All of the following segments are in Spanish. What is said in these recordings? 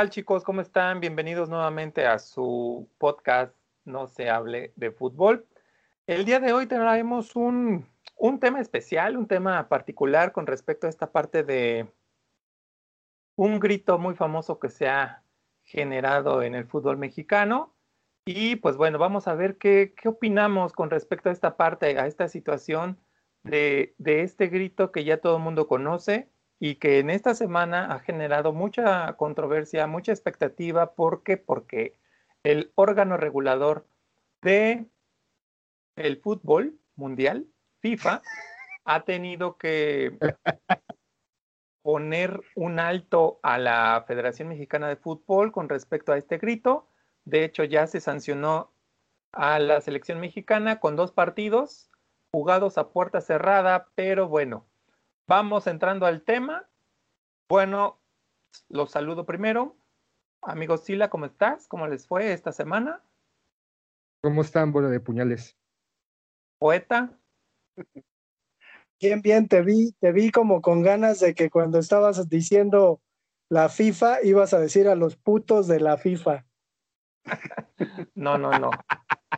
Hola, ¿qué tal chicos? ¿Cómo están? Bienvenidos nuevamente a su podcast No se hable de fútbol. El día de hoy traemos un, un tema especial, un tema particular con respecto a esta parte de un grito muy famoso que se ha generado en el fútbol mexicano. Y pues bueno, vamos a ver qué, qué opinamos con respecto a esta parte, a esta situación de, de este grito que ya todo el mundo conoce y que en esta semana ha generado mucha controversia, mucha expectativa. ¿Por qué? Porque el órgano regulador de el fútbol mundial, FIFA, ha tenido que poner un alto a la Federación Mexicana de Fútbol con respecto a este grito. De hecho, ya se sancionó a la selección mexicana con dos partidos jugados a puerta cerrada, pero bueno, Vamos entrando al tema. Bueno, los saludo primero. Amigo Sila, ¿cómo estás? ¿Cómo les fue esta semana? ¿Cómo están, bola de puñales? Poeta. Bien, bien, te vi, te vi como con ganas de que cuando estabas diciendo la FIFA ibas a decir a los putos de la FIFA. no, no, no.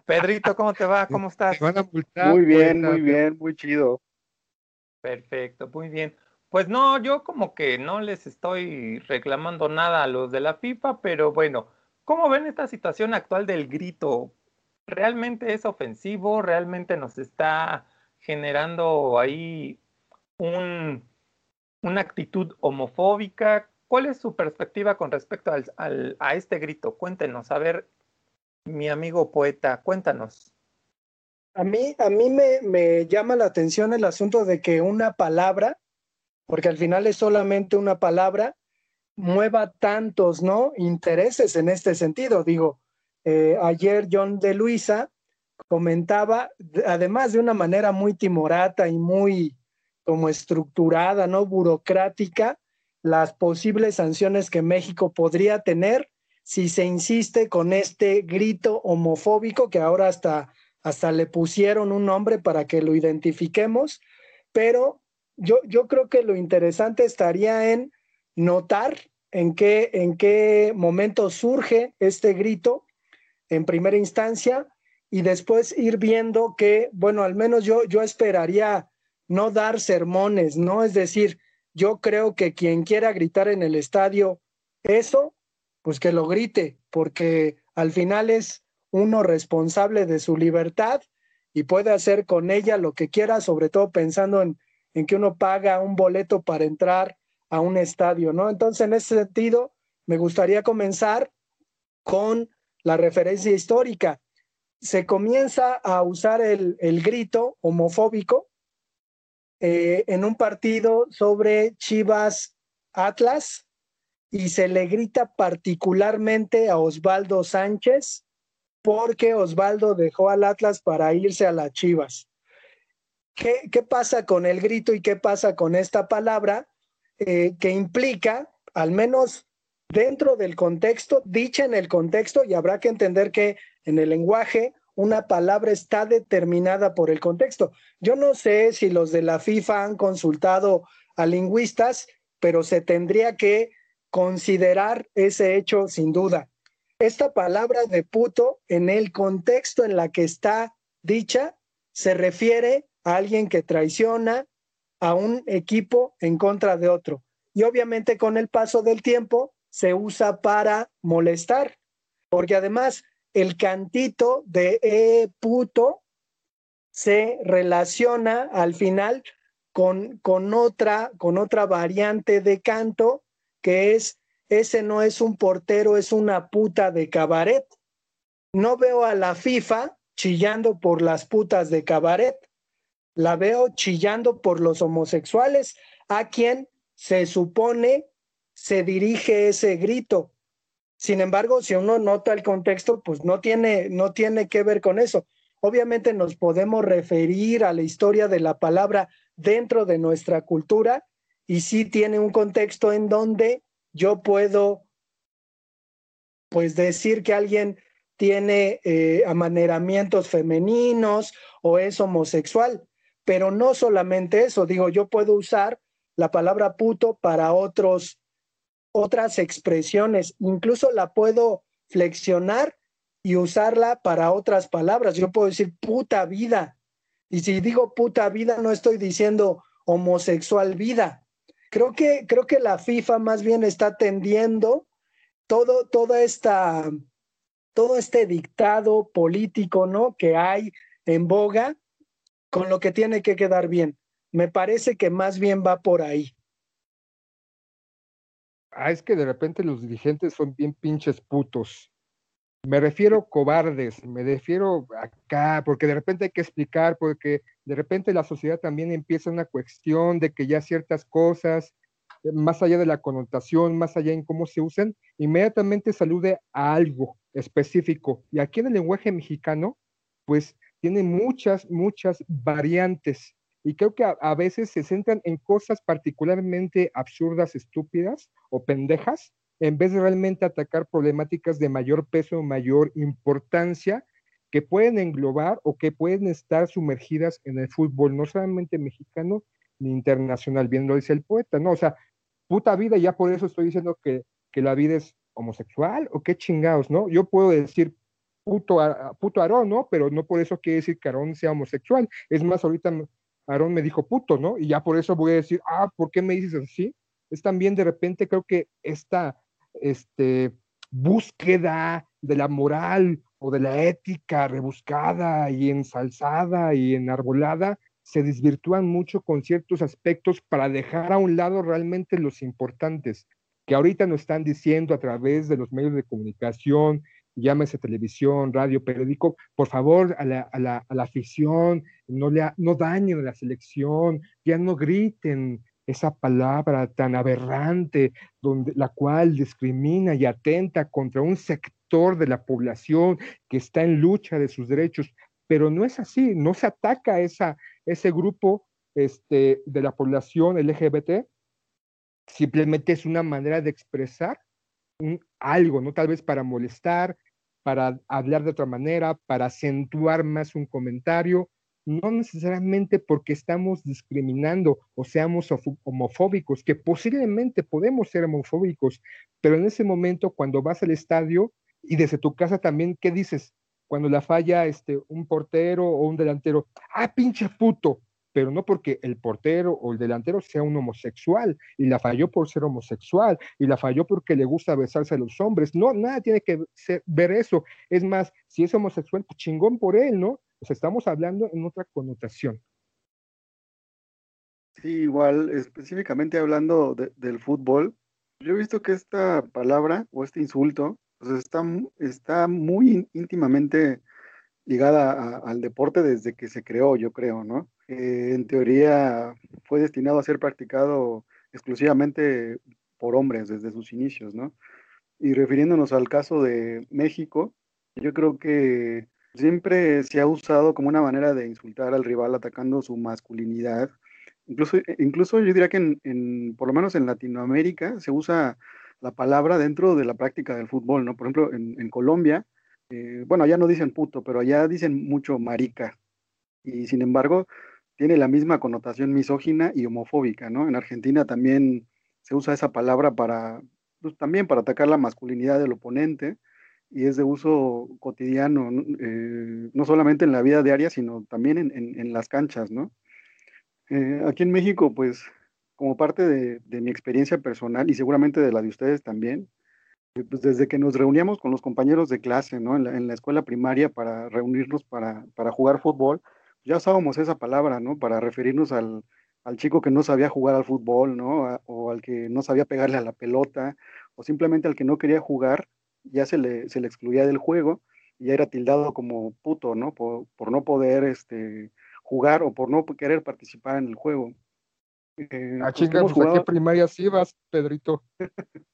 Pedrito, ¿cómo te va? ¿Cómo estás? muy bien, muy bien, muy chido. Perfecto, muy bien. Pues no, yo como que no les estoy reclamando nada a los de la FIFA, pero bueno, ¿cómo ven esta situación actual del grito? ¿Realmente es ofensivo? ¿Realmente nos está generando ahí un, una actitud homofóbica? ¿Cuál es su perspectiva con respecto al, a este grito? Cuéntenos, a ver, mi amigo poeta, cuéntanos. A mí, a mí me, me llama la atención el asunto de que una palabra, porque al final es solamente una palabra, mueva tantos ¿no? intereses en este sentido. Digo, eh, ayer John de Luisa comentaba, además de una manera muy timorata y muy como estructurada, ¿no? Burocrática, las posibles sanciones que México podría tener si se insiste con este grito homofóbico que ahora hasta hasta le pusieron un nombre para que lo identifiquemos, pero yo, yo creo que lo interesante estaría en notar en qué, en qué momento surge este grito en primera instancia y después ir viendo que, bueno, al menos yo, yo esperaría no dar sermones, ¿no? Es decir, yo creo que quien quiera gritar en el estadio eso, pues que lo grite, porque al final es uno responsable de su libertad y puede hacer con ella lo que quiera, sobre todo pensando en, en que uno paga un boleto para entrar a un estadio, ¿no? Entonces, en ese sentido, me gustaría comenzar con la referencia histórica. Se comienza a usar el, el grito homofóbico eh, en un partido sobre Chivas Atlas y se le grita particularmente a Osvaldo Sánchez porque Osvaldo dejó al Atlas para irse a las Chivas. ¿Qué, pasa con el grito y qué pasa con esta palabra eh, que implica, al menos dentro del contexto, dicha en el contexto, y habrá que entender que en el lenguaje una palabra está determinada por el contexto. Yo no sé si los de la FIFA han consultado a lingüistas, pero se tendría que considerar ese hecho sin duda esta palabra de puto en el contexto en la que está dicha se refiere a alguien que traiciona a un equipo en contra de otro. Y obviamente con el paso del tiempo se usa para molestar, porque además el cantito de e puto se relaciona al final con, con, otra, con otra variante de canto que es ese no es un portero, es una puta de cabaret. No veo a la FIFA chillando por las putas de cabaret, la veo chillando por los homosexuales, a quien se supone se dirige ese grito. Sin embargo, si uno nota el contexto, pues no tiene, no tiene que ver con eso. Obviamente nos podemos referir a la historia de la palabra dentro de nuestra cultura y sí tiene un contexto en donde yo puedo pues decir que alguien tiene eh, amaneramientos femeninos o es homosexual, pero no solamente eso, digo, yo puedo usar la palabra puto para otros otras expresiones, incluso la puedo flexionar y usarla para otras palabras. Yo puedo decir puta vida. Y si digo puta vida, no estoy diciendo homosexual vida. Creo que, creo que la FIFA más bien está tendiendo todo, toda esta, todo este dictado político, ¿no? Que hay en boga con lo que tiene que quedar bien. Me parece que más bien va por ahí. Ah, es que de repente los dirigentes son bien pinches putos. Me refiero cobardes, me refiero acá, porque de repente hay que explicar, porque de repente la sociedad también empieza una cuestión de que ya ciertas cosas, eh, más allá de la connotación, más allá en cómo se usan, inmediatamente salude a algo específico. Y aquí en el lenguaje mexicano, pues tiene muchas, muchas variantes. Y creo que a, a veces se centran en cosas particularmente absurdas, estúpidas o pendejas, en vez de realmente atacar problemáticas de mayor peso mayor importancia que pueden englobar o que pueden estar sumergidas en el fútbol, no solamente mexicano ni internacional, bien lo dice el poeta, ¿no? O sea, puta vida, ya por eso estoy diciendo que, que la vida es homosexual o qué chingados, ¿no? Yo puedo decir puto, puto Aarón, ¿no? Pero no por eso quiere decir que Aarón sea homosexual. Es más, ahorita Aarón me dijo puto, ¿no? Y ya por eso voy a decir, ah, ¿por qué me dices así? Es también de repente creo que esta este, búsqueda de la moral o de la ética rebuscada y ensalzada y enarbolada se desvirtúan mucho con ciertos aspectos para dejar a un lado realmente los importantes, que ahorita nos están diciendo a través de los medios de comunicación, llámese televisión, radio, periódico, por favor, a la, a la, a la afición, no, le, no dañen a la selección, ya no griten, esa palabra tan aberrante, donde, la cual discrimina y atenta contra un sector de la población que está en lucha de sus derechos. Pero no es así, no se ataca esa, ese grupo este, de la población LGBT, simplemente es una manera de expresar algo, ¿no? Tal vez para molestar, para hablar de otra manera, para acentuar más un comentario, no necesariamente porque estamos discriminando o seamos homofóbicos, que posiblemente podemos ser homofóbicos, pero en ese momento cuando vas al estadio y desde tu casa también, ¿qué dices? Cuando la falla este, un portero o un delantero, ah, pinche puto, pero no porque el portero o el delantero sea un homosexual y la falló por ser homosexual y la falló porque le gusta besarse a los hombres. No, nada tiene que ver eso. Es más, si es homosexual, pues chingón por él, ¿no? estamos hablando en otra connotación. Sí, igual, específicamente hablando del fútbol, yo he visto que esta palabra o este insulto pues está, está muy íntimamente ligada al deporte desde que se creó, yo creo, ¿no? Eh, en teoría fue destinado a ser practicado exclusivamente por hombres desde sus inicios, ¿no? Y refiriéndonos al caso de México, yo creo que Siempre se ha usado como una manera de insultar al rival atacando su masculinidad. Incluso, e, incluso yo diría que en, por lo menos en Latinoamérica se usa la palabra dentro de la práctica del fútbol, ¿no? Por ejemplo, en, Colombia, eh, bueno, allá no dicen puto, pero allá dicen mucho marica. Y sin embargo, tiene la misma connotación misógina y homofóbica, ¿no? En Argentina también se usa esa palabra para, pues, también para atacar la masculinidad del oponente y es de uso cotidiano, eh, no solamente en la vida diaria, sino también en, las canchas, ¿no? Eh, aquí en México, pues, como parte de, mi experiencia personal y seguramente de la de ustedes también, eh, pues desde que nos reuníamos con los compañeros de clase, ¿no? En la, escuela primaria para reunirnos para, jugar fútbol, ya usábamos esa palabra, ¿no? Para referirnos al, chico que no sabía jugar al fútbol, ¿no? o al que no sabía pegarle a la pelota, o simplemente al que no quería jugar ya se le, excluía del juego y ya era tildado como puto, ¿no? Por, no poder este, jugar o por no querer participar en el juego. Eh, ah, chicas, pues, ¿a qué primaria sí vas, Pedrito?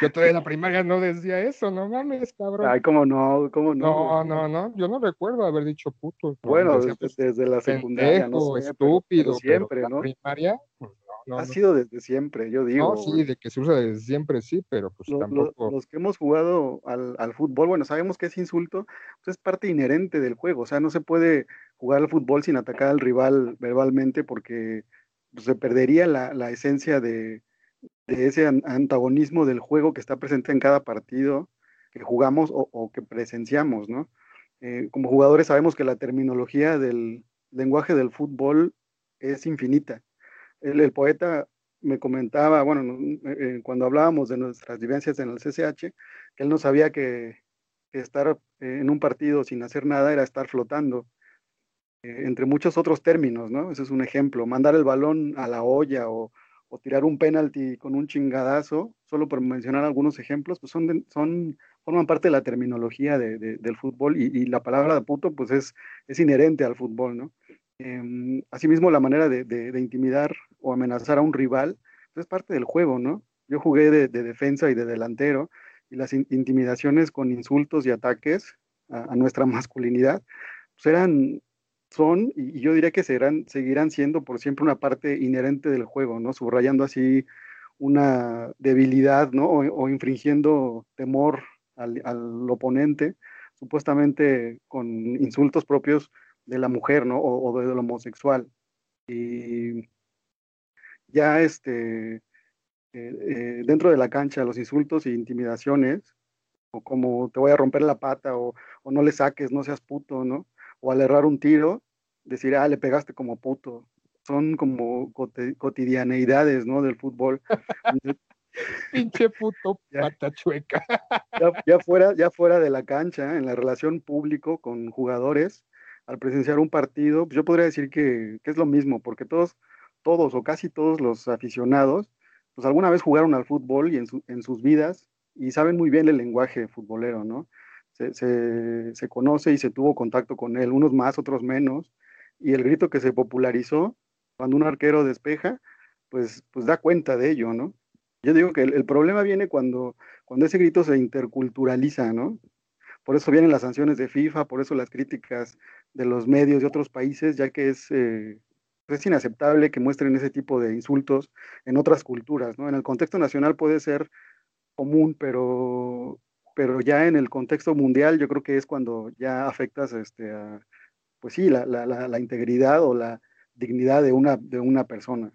Yo todavía en la primaria no decía eso, no mames, cabrón. Ay, cómo no, cómo no. No, no, no, yo no recuerdo haber dicho puto. Bueno, desde, la secundaria, no estúpido, siempre, ¿no? primaria, pues ha sido desde siempre, yo digo. No, sí, de que se usa desde siempre, sí, pero pues tampoco. los que hemos jugado al, fútbol, bueno, sabemos que ese insulto pues, es parte inherente del juego, o sea, no se puede jugar al fútbol sin atacar al rival verbalmente porque pues, se perdería la, esencia de, ese antagonismo del juego que está presente en cada partido que jugamos o, que presenciamos, ¿no? Eh, como jugadores sabemos que la terminología del lenguaje del fútbol es infinita. El, poeta me comentaba, bueno, eh, cuando hablábamos de nuestras vivencias en el CCH, que él no sabía que, estar en un partido sin hacer nada era estar flotando, eh, entre muchos otros términos, ¿no? Ese es un ejemplo. Mandar el balón a la olla o, tirar un penalti con un chingadazo, solo por mencionar algunos ejemplos, pues son, forman parte de la terminología del fútbol y, la palabra de puto pues es, es inherente al fútbol, ¿no? Em, asimismo, la manera de, intimidar o amenazar a un rival pues, es parte del juego, ¿no? Yo jugué de, defensa y de delantero y las intimidaciones con insultos y ataques a, nuestra masculinidad pues eran, son, y yo diría que serán, seguirán siendo por siempre una parte inherente del juego, ¿no? Subrayando así una debilidad, ¿no? O, infringiendo temor al, al, oponente, supuestamente con insultos propios de la mujer, ¿no? O, de lo homosexual. Y ya este, eh, eh, dentro de la cancha, los insultos e intimidaciones, o como te voy a romper la pata, o, no le saques, no seas puto, ¿no? O al errar un tiro, decir, ah, le pegaste como puto. Son como cotidianeidades, ¿no? Del fútbol. Pinche puto pata chueca. Ya, fuera, ya fuera de la cancha, en la relación público con jugadores, al presenciar un partido, pues, yo podría decir que, es lo mismo, porque todos, todos o casi todos los aficionados, pues alguna vez jugaron al fútbol y en, en sus vidas y saben muy bien el lenguaje futbolero, ¿no? Se, se, conoce y se tuvo contacto con él, unos más, otros menos, y el grito que se popularizó cuando un arquero despeja, pues, pues da cuenta de ello, ¿no? Yo digo que el, problema viene cuando, cuando ese grito se interculturaliza, ¿no? Por eso vienen las sanciones de FIFA, por eso las críticas de los medios de otros países, ya que es, eh, es inaceptable que muestren ese tipo de insultos en otras culturas. ¿no? En el contexto nacional puede ser común, pero, pero ya en el contexto mundial yo creo que es cuando ya afectas este, a, pues sí, la, la, la, integridad o la dignidad de una, de una persona.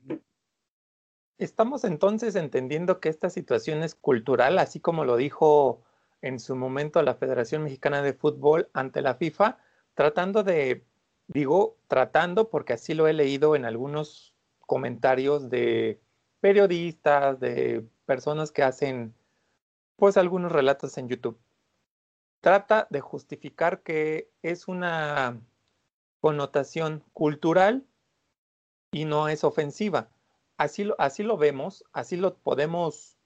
Estamos entonces entendiendo que esta situación es cultural, así como lo dijo en su momento la Federación Mexicana de Fútbol ante la FIFA, tratando de, digo, tratando porque así lo he leído en algunos comentarios de periodistas, de personas que hacen pues algunos relatos en YouTube. Trata de justificar que es una connotación cultural y no es ofensiva. Así lo, así lo vemos, así lo podemos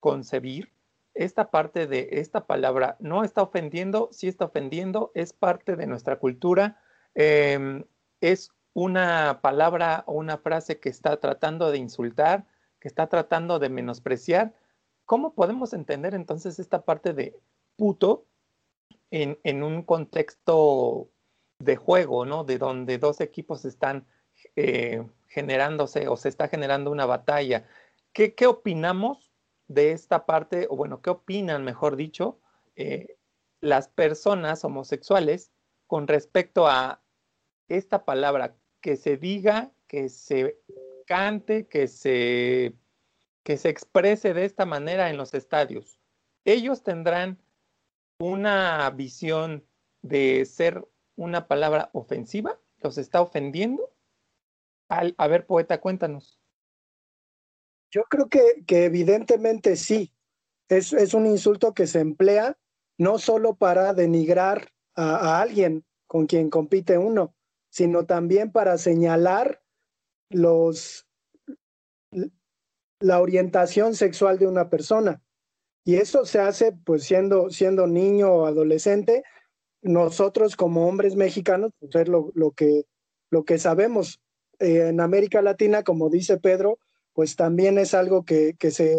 concebir, esta parte de esta palabra no está ofendiendo, sí está ofendiendo, es parte de nuestra cultura, em, es una palabra o una frase que está tratando de insultar, que está tratando de menospreciar. ¿Cómo podemos entender entonces esta parte de puto en, un contexto de juego, ¿no? De donde dos equipos están eh, generándose o se está generando una batalla. ¿Qué, qué opinamos de esta parte, o bueno, ¿qué opinan, mejor dicho, eh, las personas homosexuales con respecto a esta palabra, que se diga, que se cante, que se, que se exprese de esta manera en los estadios? Ellos tendrán una visión de ser una palabra ofensiva, los está ofendiendo. a ver, poeta, cuéntanos. Yo creo que, que evidentemente sí. Es, es, un insulto que se emplea no solo para denigrar a, alguien con quien compite uno, sino también para señalar los, la orientación sexual de una persona. Y eso se hace pues siendo, siendo niño o adolescente. Nosotros como hombres mexicanos, pues es lo, lo, que, lo que sabemos. Eh, en América Latina, como dice Pedro, pues también es algo que, se,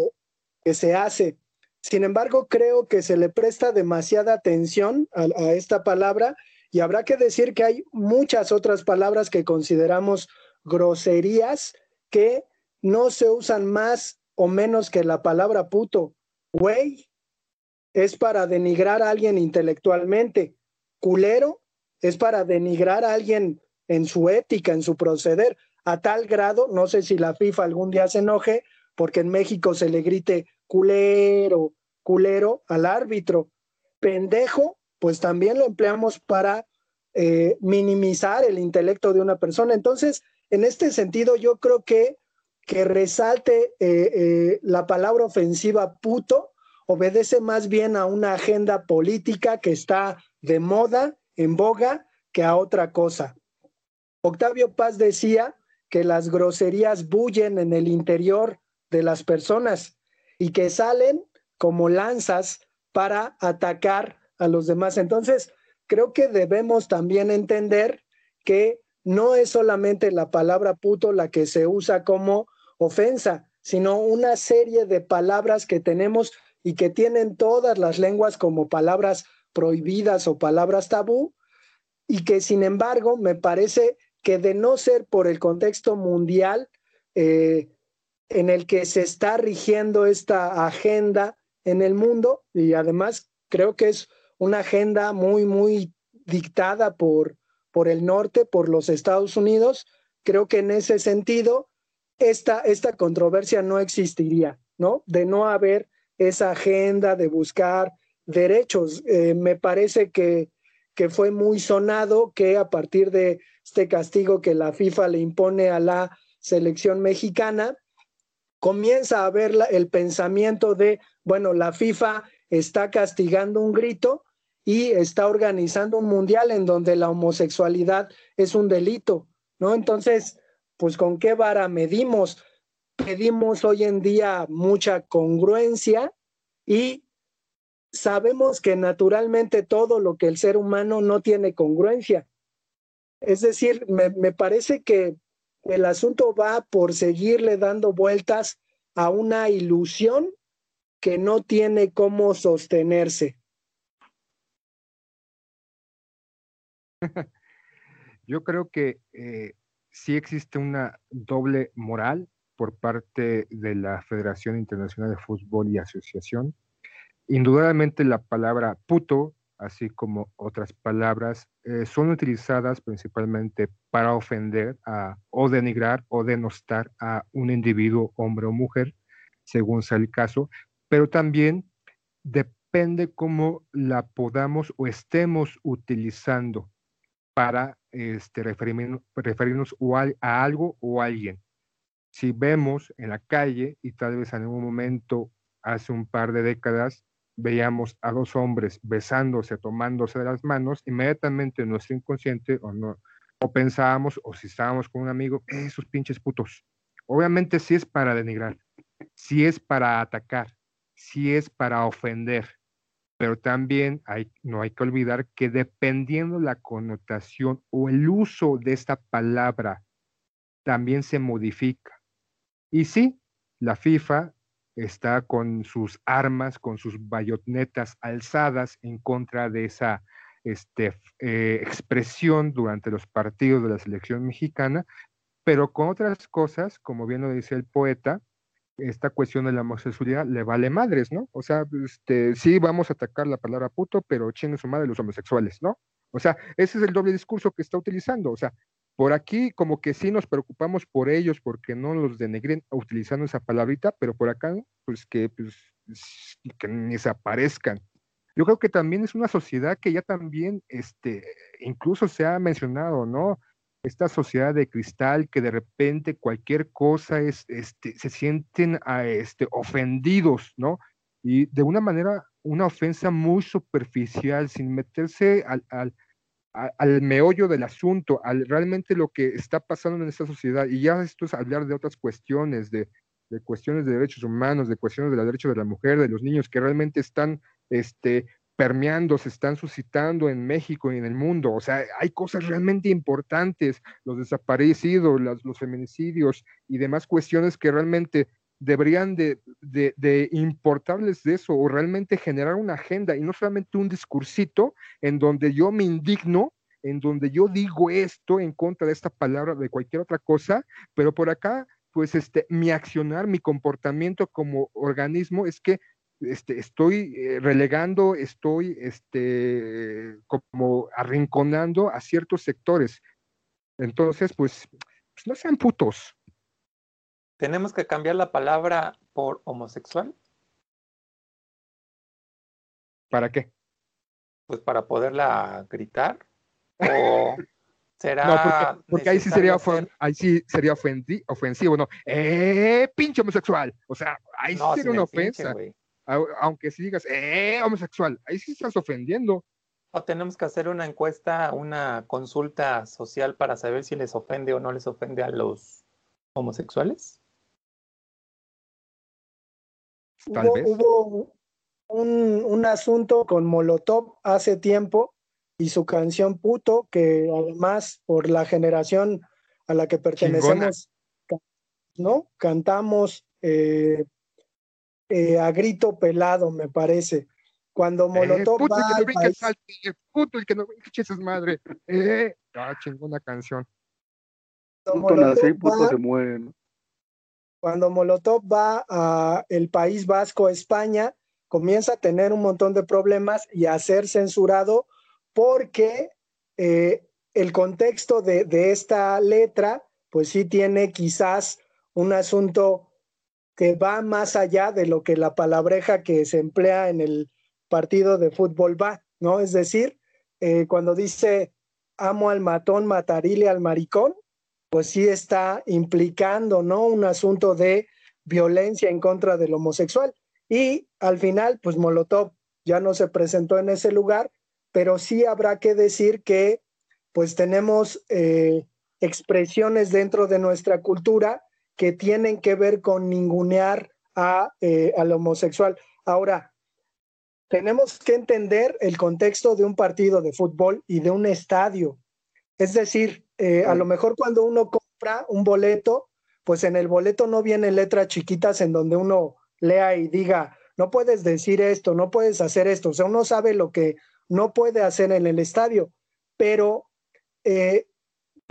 que se hace. Sin embargo, creo que se le presta demasiada atención a, esta palabra y habrá que decir que hay muchas otras palabras que consideramos groserías que no se usan más o menos que la palabra puto. Güey es para denigrar a alguien intelectualmente. Culero es para denigrar a alguien en su ética, en su proceder a tal grado, no sé si la FIFA algún día se enoje, porque en México se le grite culero, culero al árbitro. Pendejo, pues también lo empleamos para eh, minimizar el intelecto de una persona. Entonces, en este sentido, yo creo que que resalte eh, eh, la palabra ofensiva puto obedece más bien a una agenda política que está de moda, en boga, que a otra cosa. Octavio Paz decía que las groserías bullen en el interior de las personas y que salen como lanzas para atacar a los demás. Entonces, creo que debemos también entender que no es solamente la palabra puto la que se usa como ofensa, sino una serie de palabras que tenemos y que tienen todas las lenguas como palabras prohibidas o palabras tabú, y que sin embargo me parece que de no ser por el contexto mundial eh, en el que se está rigiendo esta agenda en el mundo, y además creo que es una agenda muy, muy dictada por, por el norte, por los Estados Unidos, creo que en ese sentido esta, esta controversia no existiría, ¿no? De no haber esa agenda de buscar derechos. Eh, me parece que, que fue muy sonado que a partir de este castigo que la FIFA le impone a la selección mexicana, comienza a haber el pensamiento de, bueno, la FIFA está castigando un grito y está organizando un mundial en donde la homosexualidad es un delito, ¿no? Entonces, pues con qué vara medimos. Pedimos hoy en día mucha congruencia y sabemos que naturalmente todo lo que el ser humano no tiene congruencia. Es decir, me, me parece que el asunto va por seguirle dando vueltas a una ilusión que no tiene cómo sostenerse. Yo creo que eh, sí existe una doble moral por parte de la Federación Internacional de Fútbol y Asociación. Indudablemente la palabra puto, así como otras palabras, eh, son utilizadas principalmente para ofender a, o denigrar o denostar a un individuo, hombre o mujer, según sea el caso, pero también depende cómo la podamos o estemos utilizando para este, referirnos, a, algo o a alguien. Si vemos en la calle, y tal vez en algún momento hace un par de décadas, veíamos a dos hombres besándose, tomándose de las manos, inmediatamente nuestro inconsciente o, no, o pensábamos, o si estábamos con un amigo, esos pinches putos. Obviamente si es para denigrar, si es para atacar, si es para ofender, pero también no hay que olvidar que dependiendo la connotación o el uso de esta palabra, también se modifica. Y sí, la FIFA está con sus armas, con sus bayonetas alzadas en contra de esa este, eh, expresión durante los partidos de la selección mexicana, pero con otras cosas, como bien lo dice el poeta, esta cuestión de la homosexualidad le vale madres, ¿no? O sea, este, sí vamos a atacar la palabra puto, pero chingue su madre los homosexuales, ¿no? O sea, ese es el doble discurso que está utilizando. O sea, por aquí como que sí nos preocupamos por ellos porque no los denegren utilizando esa palabrita, pero por acá, pues que, pues, que ni se aparezcan. Yo creo que también es una sociedad que ya también, este, incluso se ha mencionado, ¿no? Esta sociedad de cristal que de repente cualquier cosa es, este, se sienten ah, este, ofendidos, ¿no? Y de una manera, una ofensa muy superficial, sin meterse al, al, al meollo del asunto, al realmente lo que está pasando en esta sociedad. Y ya esto es hablar de otras cuestiones, de, de cuestiones de derechos humanos, de cuestiones de los derechos de la mujer, de los niños que realmente están este, permeando, se están suscitando en México y en el mundo. O sea, hay cosas realmente importantes, los desaparecidos, los feminicidios y demás cuestiones que realmente deberían de, de, importarles de eso o realmente generar una agenda y no solamente un discursito en donde yo me indigno, en donde yo digo esto en contra de esta palabra, de cualquier otra cosa, pero por acá, pues este, mi accionar, mi comportamiento como organismo es que este, estoy eh, relegando, estoy este, como arrinconando a ciertos sectores. Entonces, pues, pues, no sean putos. ¿Tenemos que cambiar la palabra por homosexual? ¿Para qué? Pues para poderla gritar. ¿O será.? No, porque, ahí sí sería, hacer- ahí sí sería ofensivo, ¿no? ¡Eh, pinche homosexual! O sea, ahí sí sería una pinche, ofensa. Au- Aunque si digas, ¡eh, homosexual! Ahí sí estás ofendiendo. O tenemos que hacer una encuesta, una consulta social para saber si les ofende o no les ofende a los homosexuales. Tal hubo, vez. hubo un, un asunto con Molotov hace tiempo y su canción Puto, que además por la generación a la que pertenecemos, ¿no? Cantamos eh, eh, a grito pelado, me parece. Cuando Eh, Molotov puto el va que no al brinque país- salte, puto el que no brinque eche sus madre. Eh, ah, chingona canción. cuando Puto Molotov puto va- se muere, ¿no? cuando Molotov va a el País Vasco, España, comienza a tener un montón de problemas y a ser censurado porque eh, el contexto de, de esta letra, pues sí tiene quizás un asunto que va más allá de lo que la palabreja que se emplea en el partido de fútbol va, ¿no? Es decir, eh, cuando dice amo al matón, matarile al maricón, pues sí está implicando, ¿no? Un asunto de violencia en contra del homosexual. Y al final, pues Molotov ya no se presentó en ese lugar, pero sí habrá que decir que pues tenemos eh, expresiones dentro de nuestra cultura que tienen que ver con ningunear a, eh, al homosexual. Ahora, tenemos que entender el contexto de un partido de fútbol y de un estadio. Es decir, eh, a lo mejor cuando uno compra un boleto, pues en el boleto no vienen letras chiquitas en donde uno lea y diga, no puedes decir esto, no puedes hacer esto. O sea, uno sabe lo que no puede hacer en el estadio, pero eh,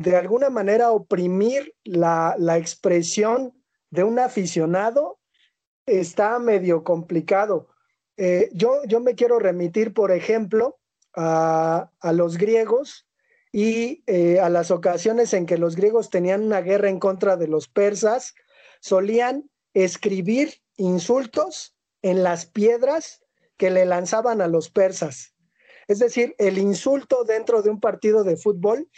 de alguna manera oprimir la, la expresión de un aficionado está medio complicado. Eh, yo, yo me quiero remitir, por ejemplo, a, a los griegos y eh, a las ocasiones en que los griegos tenían una guerra en contra de los persas, solían escribir insultos en las piedras que le lanzaban a los persas. Es decir, el insulto dentro de un partido de fútbol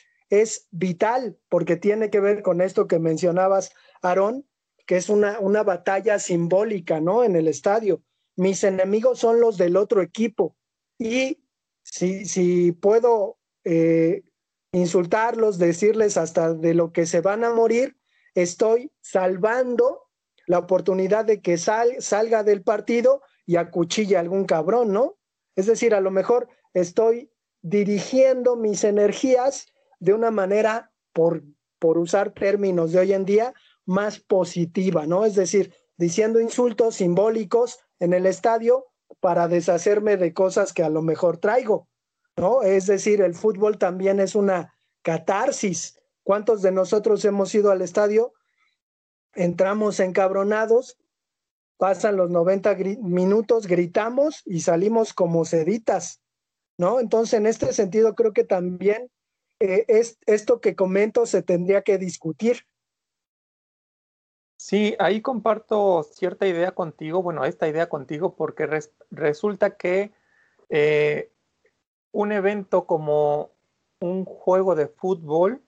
es vital porque tiene que ver con esto que mencionabas, Aarón, que es una, una batalla simbólica, ¿no? En el estadio. Mis enemigos son los del otro equipo y si, si puedo eh, insultarlos, decirles hasta de lo que se van a morir, estoy salvando la oportunidad de que sal, salga del partido y acuchille a algún cabrón, ¿no? Es decir, a lo mejor estoy dirigiendo mis energías de una manera, por, por usar términos de hoy en día, más positiva, ¿no? Es decir, diciendo insultos simbólicos en el estadio para deshacerme de cosas que a lo mejor traigo, ¿no? Es decir, el fútbol también es una catarsis. ¿Cuántos de nosotros hemos ido al estadio? Entramos encabronados, pasan los 90 gri minutos, gritamos y salimos como seditas, ¿no? Entonces, en este sentido, creo que también eh, es, esto que comento se tendría que discutir. Sí, ahí comparto cierta idea contigo, bueno, esta idea contigo, porque res resulta que eh, un evento como un juego de fútbol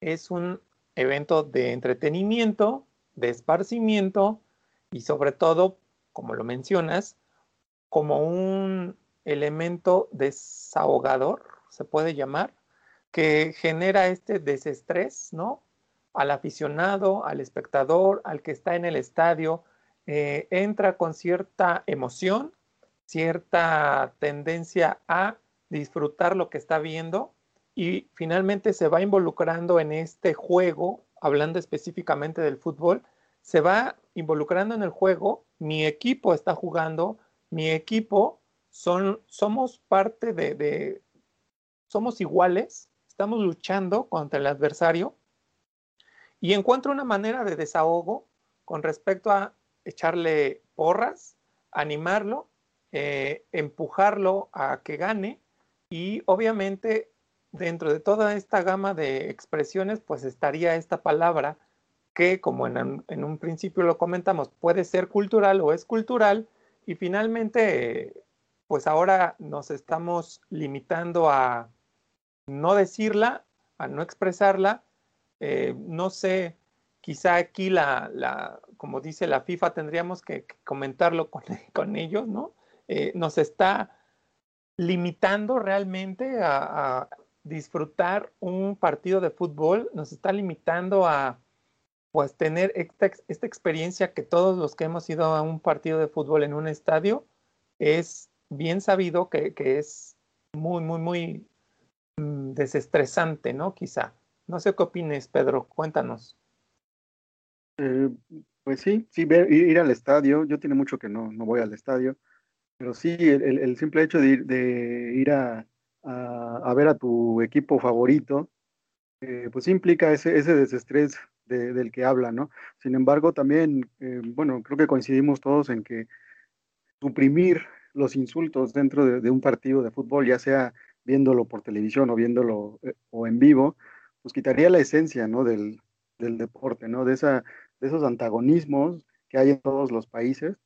es un evento de entretenimiento, de esparcimiento y sobre todo, como lo mencionas, como un elemento desahogador, se puede llamar, que genera este desestrés, ¿no? Al aficionado, al espectador, al que está en el estadio, eh, entra con cierta emoción, cierta tendencia a disfrutar lo que está viendo y finalmente se va involucrando en este juego, hablando específicamente del fútbol, se va involucrando en el juego, mi equipo está jugando, mi equipo son, somos parte de, de, somos iguales, estamos luchando contra el adversario y encuentro una manera de desahogo con respecto a echarle porras, animarlo, eh, empujarlo a que gane y obviamente dentro de toda esta gama de expresiones pues estaría esta palabra que, como en, en, un principio lo comentamos, puede ser cultural o es cultural, y finalmente, pues ahora nos estamos limitando a no decirla, a no expresarla. Eh, no sé, quizá aquí la, la, como dice la FIFA, tendríamos que, comentarlo con, con, ellos, ¿no? Eh, nos está limitando realmente a, a, disfrutar un partido de fútbol, nos está limitando a pues tener esta, esta, experiencia que todos los que hemos ido a un partido de fútbol en un estadio es bien sabido que, que es muy, muy, muy desestresante, ¿no? Quizá. No sé qué opines, Pedro, cuéntanos. Eh, pues sí, sí, ver, ir, al estadio, yo tiene mucho que no, no voy al estadio, pero sí, el, simple hecho de ir, a, a, ver a tu equipo favorito, eh, pues implica ese, ese desestrés de, del que habla, ¿no? Sin embargo, también, eh, bueno, creo que coincidimos todos en que suprimir los insultos dentro de, de, un partido de fútbol, ya sea viéndolo por televisión o viéndolo eh, o en vivo, pues quitaría la esencia, ¿no? Del, del deporte, ¿no? De esa de esos antagonismos que hay en todos los países,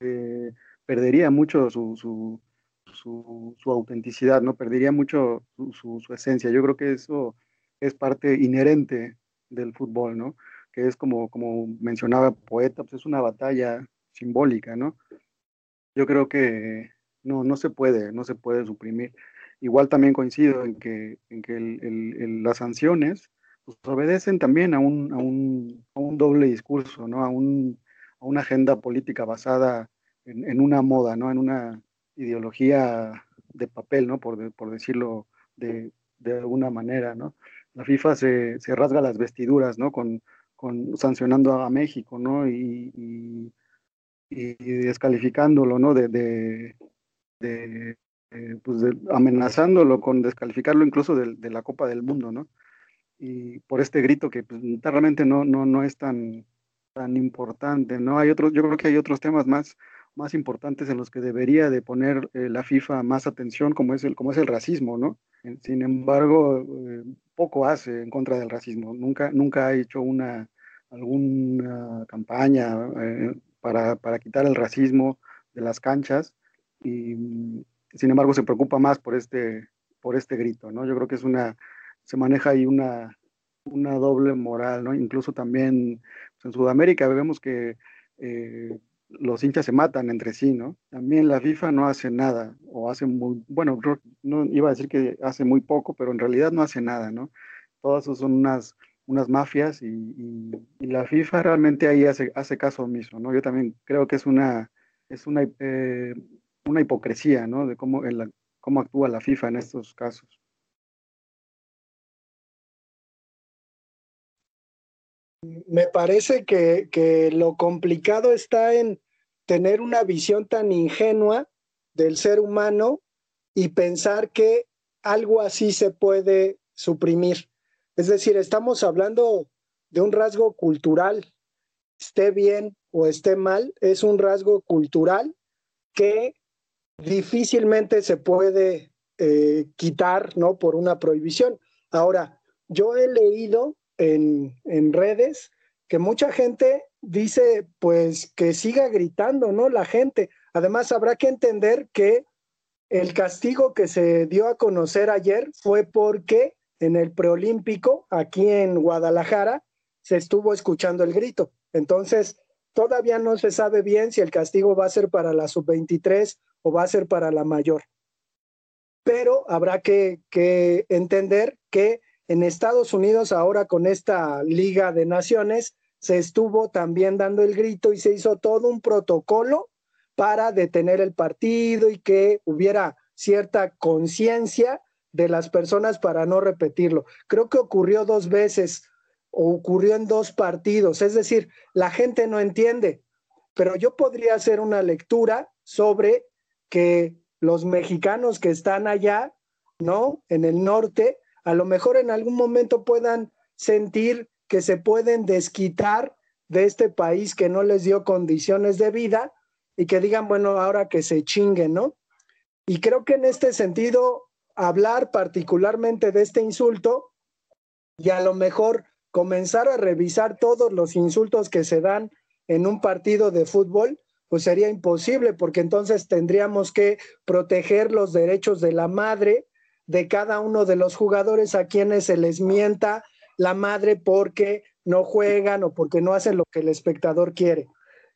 eh, perdería mucho su, su, su, autenticidad, ¿no? Perdería mucho su, esencia. Yo creo que eso es parte inherente del fútbol, ¿no? Que es como, como mencionaba Poeta, pues es una batalla simbólica, ¿no? Yo creo que no, no se puede, no se puede suprimir. Igual también coincido en que, en que las sanciones pues obedecen también a un, a un, a un doble discurso, ¿no? A, un, a, una agenda política basada en, una moda, ¿no? En una ideología de papel, ¿no? Por, por decirlo de, de, alguna manera, ¿no? La FIFA se, se rasga las vestiduras, ¿no? Con, con, sancionando a México, ¿no? Y, y, descalificándolo, ¿no? De eh, pues amenazándolo con descalificarlo incluso de, de, la Copa del Mundo, ¿no? y por este grito que pues, realmente no, no, no es tan, tan importante, ¿no? Hay otros, yo creo que hay otros temas más, más importantes en los que debería de poner eh, la FIFA más atención, como es el, como es el racismo, ¿no? Sin embargo, eh, poco hace en contra del racismo, nunca, nunca ha hecho una, alguna campaña eh, para, para quitar el racismo de las canchas y sin embargo se preocupa más por este, por este grito, ¿no? Yo creo que es una, se maneja ahí una, una doble moral, ¿no? Incluso también pues, en Sudamérica vemos que eh, los hinchas se matan entre sí, ¿no? También la FIFA no hace nada, o hace muy, bueno, no iba a decir que hace muy poco, pero en realidad no hace nada, ¿no? Todas son unas, unas mafias y, y, y la FIFA realmente ahí hace, hace caso omiso, ¿no? Yo también creo que es una, es una, eh, una hipocresía, ¿no? De cómo, cómo actúa la FIFA en estos casos. me parece que, que, lo complicado está en tener una visión tan ingenua del ser humano y pensar que algo así se puede suprimir. Es decir, estamos hablando de un rasgo cultural, esté bien o esté mal, es un rasgo cultural que difícilmente se puede eh, quitar ¿no? por una prohibición. Ahora, yo he leído en, en redes que mucha gente dice pues que siga gritando, ¿no? La gente. Además, habrá que entender que el castigo que se dio a conocer ayer fue porque en el preolímpico, aquí en Guadalajara, se estuvo escuchando el grito. Entonces, todavía no se sabe bien si el castigo va a ser para la sub-23 o va a ser para la mayor. Pero habrá que, que entender que en Estados Unidos, ahora con esta Liga de Naciones, se estuvo también dando el grito y se hizo todo un protocolo para detener el partido y que hubiera cierta conciencia de las personas para no repetirlo. Creo que ocurrió dos veces, o ocurrió en dos partidos, es decir, la gente no entiende, pero yo podría hacer una lectura sobre que los mexicanos que están allá, ¿no? En el norte, a lo mejor en algún momento puedan sentir que se pueden desquitar de este país que no les dio condiciones de vida y que digan, bueno, ahora que se chinguen, ¿no? Y creo que en este sentido, hablar particularmente de este insulto y a lo mejor comenzar a revisar todos los insultos que se dan en un partido de fútbol, pues sería imposible, porque entonces tendríamos que proteger los derechos de la madre de cada uno de los jugadores a quienes se les mienta la madre porque no juegan o porque no hacen lo que el espectador quiere.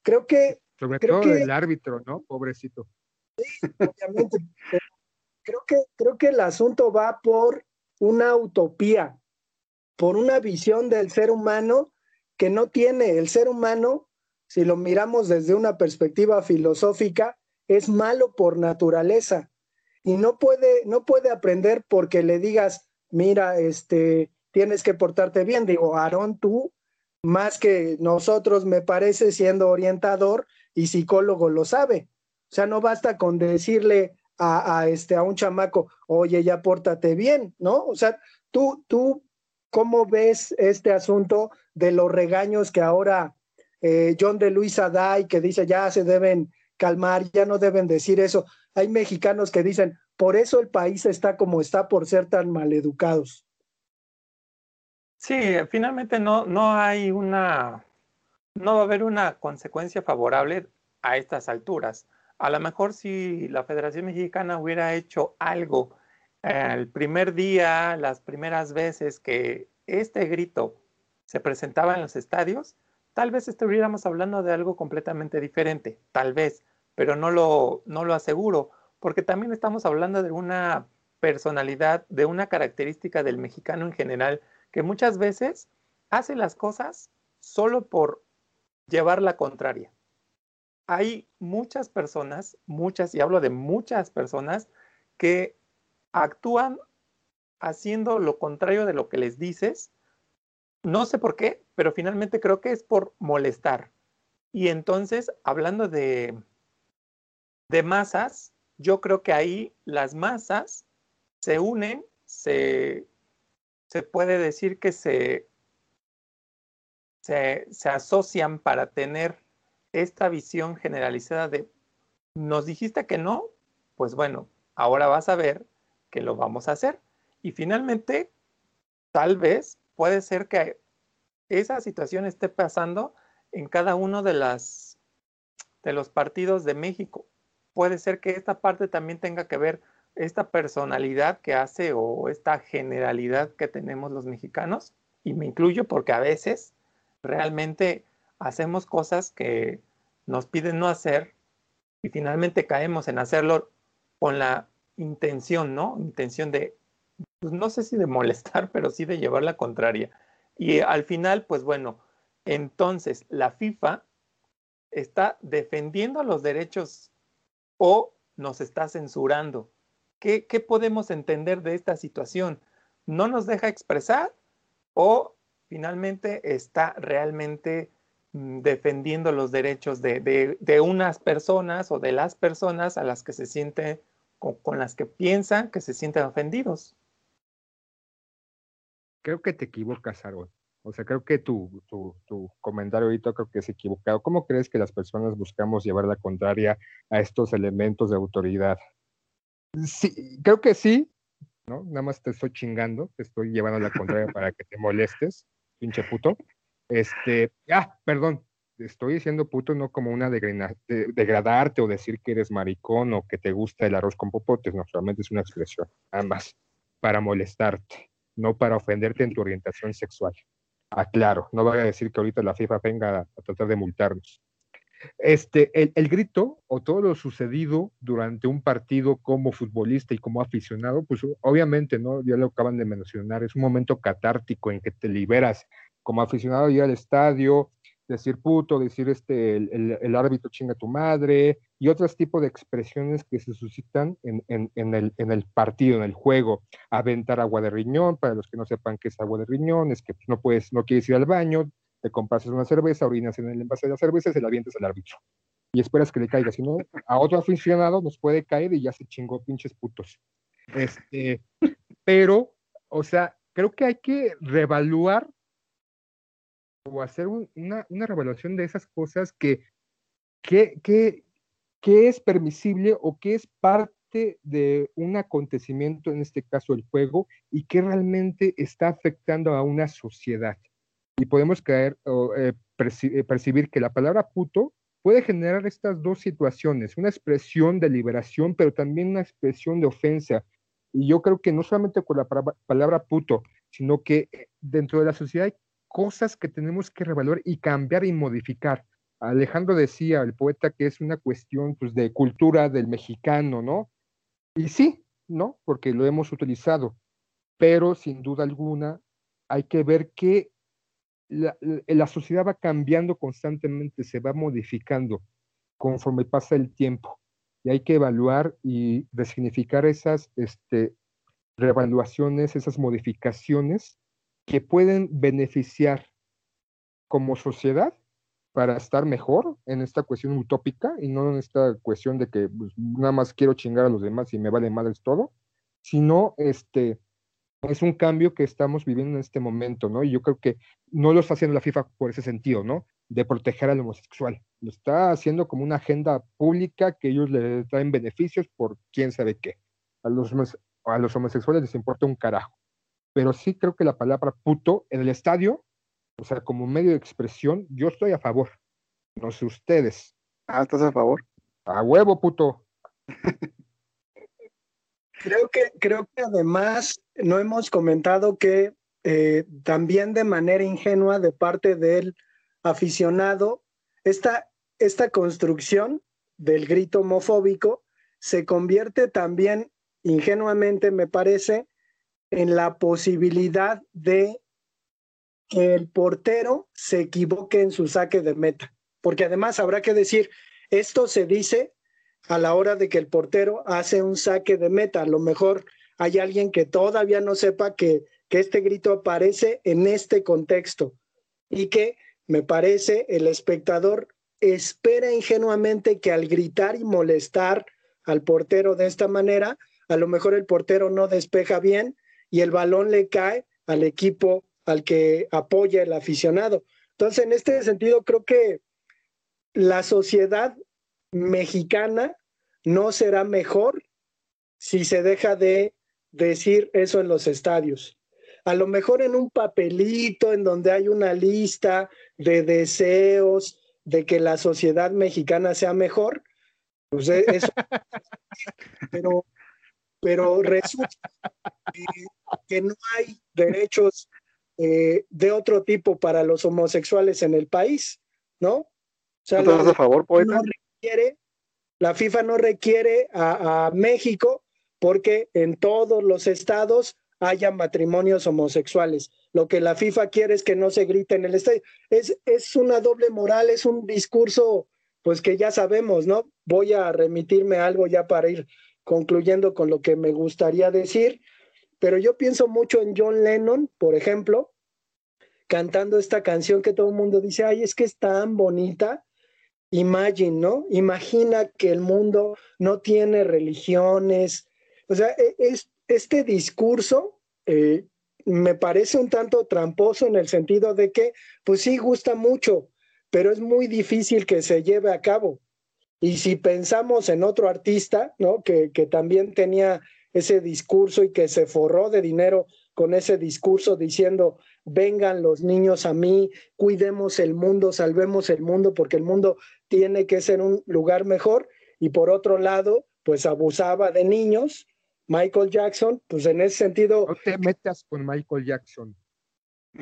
Creo que... Sobre todo el árbitro, ¿no? Pobrecito. Sí, obviamente. creo, que, creo que el asunto va por una utopía, por una visión del ser humano que no tiene. El ser humano, si lo miramos desde una perspectiva filosófica, es malo por naturaleza y no puede, no puede aprender porque le digas, mira, este, tienes que portarte bien. Digo, Aarón, tú, más que nosotros, me parece, siendo orientador y psicólogo, lo sabe. O sea, no basta con decirle a, este, a un chamaco, oye, ya pórtate bien, ¿no? O sea, tú, tú, ¿cómo ves este asunto de los regaños que ahora eh, John de Luisa da y que dice ya se deben calmar, ya no deben decir eso? Hay mexicanos que dicen, por eso el país está como está por ser tan maleducados. Sí, finalmente no, no hay una, no va a haber una consecuencia favorable a estas alturas. A lo mejor si la Federación Mexicana hubiera hecho algo eh, el primer día, las primeras veces que este grito se presentaba en los estadios, tal vez estuviéramos hablando de algo completamente diferente, tal vez, pero no lo, no lo aseguro, porque también estamos hablando de una personalidad, de una característica del mexicano en general, que muchas veces hace las cosas solo por llevar la contraria. Hay muchas personas, muchas, y hablo de muchas personas, que actúan haciendo lo contrario de lo que les dices. No sé por qué, pero finalmente creo que es por molestar. Y entonces, hablando de, de masas, yo creo que ahí las masas se unen, se, se puede decir que se, se, se asocian para tener esta visión generalizada de, nos dijiste que no, pues bueno, ahora vas a ver que lo vamos a hacer. Y finalmente, tal vez puede ser que esa situación esté pasando en cada uno de las de los partidos de México. Puede ser que esta parte también tenga que ver esta personalidad que hace o esta generalidad que tenemos los mexicanos, y me incluyo porque a veces realmente hacemos cosas que nos piden no hacer y finalmente caemos en hacerlo con la intención, ¿no? Intención de, pues no sé si de molestar, pero sí de llevar la contraria. Y al final, pues bueno, entonces la FIFA está defendiendo los derechos o nos está censurando. ¿Qué, ¿Qué, podemos entender de esta situación? ¿No nos deja expresar o finalmente está realmente mm, defendiendo los derechos de, de, unas personas o de las personas a las que se siente o con las que piensan que se sienten ofendidos? Creo que te equivocas, Aaron. O sea, creo que tu, tu, tu, comentario ahorita creo que es equivocado. ¿Cómo crees que las personas buscamos llevar la contraria a estos elementos de autoridad? Sí, creo que sí, ¿no? Nada más te estoy chingando, te estoy llevando la contraria para que te molestes, pinche puto. Este, ah, perdón, estoy diciendo puto no como una de, degradarte o decir que eres maricón o que te gusta el arroz con popotes, no, solamente es una expresión, ambas, para molestarte, no para ofenderte en tu orientación sexual. Aclaro, no voy a decir que ahorita la FIFA venga a, tratar de multarnos. Este, el, el, grito o todo lo sucedido durante un partido como futbolista y como aficionado, pues obviamente, ¿no? Ya lo acaban de mencionar, es un momento catártico en que te liberas como aficionado ir al estadio, decir puto, decir este, el, el, árbitro chinga tu madre y otros tipos de expresiones que se suscitan en, en, el, en el partido, en el juego. Aventar agua de riñón, para los que no sepan qué es agua de riñón, es que no puedes, no quieres ir al baño, te compras una cerveza, orinas en el envase de la cerveza se la avientas al árbitro. Y esperas que le caiga, si no, a otro aficionado nos puede caer y ya se chingó pinches putos. Este, pero, o sea, creo que hay que reevaluar o hacer un, una, una revaluación de esas cosas que, que, que, que, es permisible o que es parte de un acontecimiento, en este caso el juego, y que realmente está afectando a una sociedad. y podemos caer o eh, eh, percibir que la palabra puto puede generar estas dos situaciones, una expresión de liberación, pero también una expresión de ofensa. Y yo creo que no solamente con la palabra puto, sino que eh, dentro de la sociedad hay cosas que tenemos que revaluar y cambiar y modificar. Alejandro decía, el poeta, que es una cuestión pues, de cultura del mexicano, ¿no? Y sí, ¿no? Porque lo hemos utilizado, pero sin duda alguna hay que ver que la, sociedad va cambiando constantemente, se va modificando conforme pasa el tiempo. Y hay que evaluar y resignificar esas este, revaluaciones, esas modificaciones que pueden beneficiar como sociedad para estar mejor en esta cuestión utópica y no en esta cuestión de que pues, nada más quiero chingar a los demás y me vale madres todo, sino este, es un cambio que estamos viviendo en este momento, ¿no? Y yo creo que no lo está haciendo la FIFA por ese sentido, ¿no? De proteger al homosexual. Lo está haciendo como una agenda pública que ellos le traen beneficios por quién sabe qué. A los, a los homosexuales les importa un carajo. Pero sí creo que la palabra puto en el estadio, o sea, como medio de expresión, yo estoy a favor. No sé ustedes. Ah, ¿estás a favor? A huevo, puto. Creo que, creo que además no hemos comentado que eh, también de manera ingenua de parte del aficionado, esta, esta construcción del grito homofóbico se convierte también ingenuamente, me parece, en la posibilidad de que el portero se equivoque en su saque de meta. Porque además habrá que decir, esto se dice a la hora de que el portero hace un saque de meta. A lo mejor hay alguien que todavía no sepa que, que este grito aparece en este contexto y que me parece el espectador espera ingenuamente que al gritar y molestar al portero de esta manera, a lo mejor el portero no despeja bien y el balón le cae al equipo al que apoya el aficionado. Entonces, en este sentido, creo que la sociedad mexicana no será mejor si se deja de decir eso en los estadios. A lo mejor en un papelito en donde hay una lista de deseos de que la sociedad mexicana sea mejor, pues e, eso, pero, pero resulta que, no hay derechos eh, de otro tipo para los homosexuales en el país, ¿no? O sea, ¿Estás a favor, poeta? la FIFA no requiere a, México porque en todos los estados haya matrimonios homosexuales. Lo que la FIFA quiere es que no se grite en el estadio. Es, es una doble moral, es un discurso, pues que ya sabemos, ¿no? Voy a remitirme a algo ya para ir concluyendo con lo que me gustaría decir, pero yo pienso mucho en John Lennon, por ejemplo, cantando esta canción que todo el mundo dice, ay, es que es tan bonita, Imagine, ¿no? Imagina que el mundo no tiene religiones. O sea, e, es, este discurso eh, me parece un tanto tramposo en el sentido de que, pues sí, gusta mucho, pero es muy difícil que se lleve a cabo. Y si pensamos en otro artista, ¿no? Que, que también tenía ese discurso y que se forró de dinero con ese discurso diciendo, vengan los niños a mí, cuidemos el mundo, salvemos el mundo, porque el mundo tiene que ser un lugar mejor. Y por otro lado, pues abusaba de niños. Michael Jackson, pues en ese sentido... No te metas con Michael Jackson.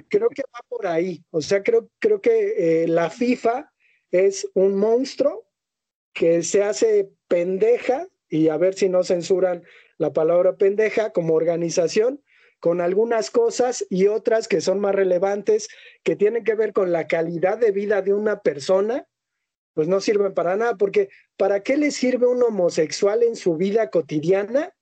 Creo que va por ahí. O sea, creo, creo que eh, la FIFA es un monstruo que se hace pendeja, y a ver si no censuran la palabra pendeja, como organización, con algunas cosas y otras que son más relevantes, que tienen que ver con la calidad de vida de una persona, pues no sirven para nada, porque ¿para qué le sirve un homosexual en su vida cotidiana?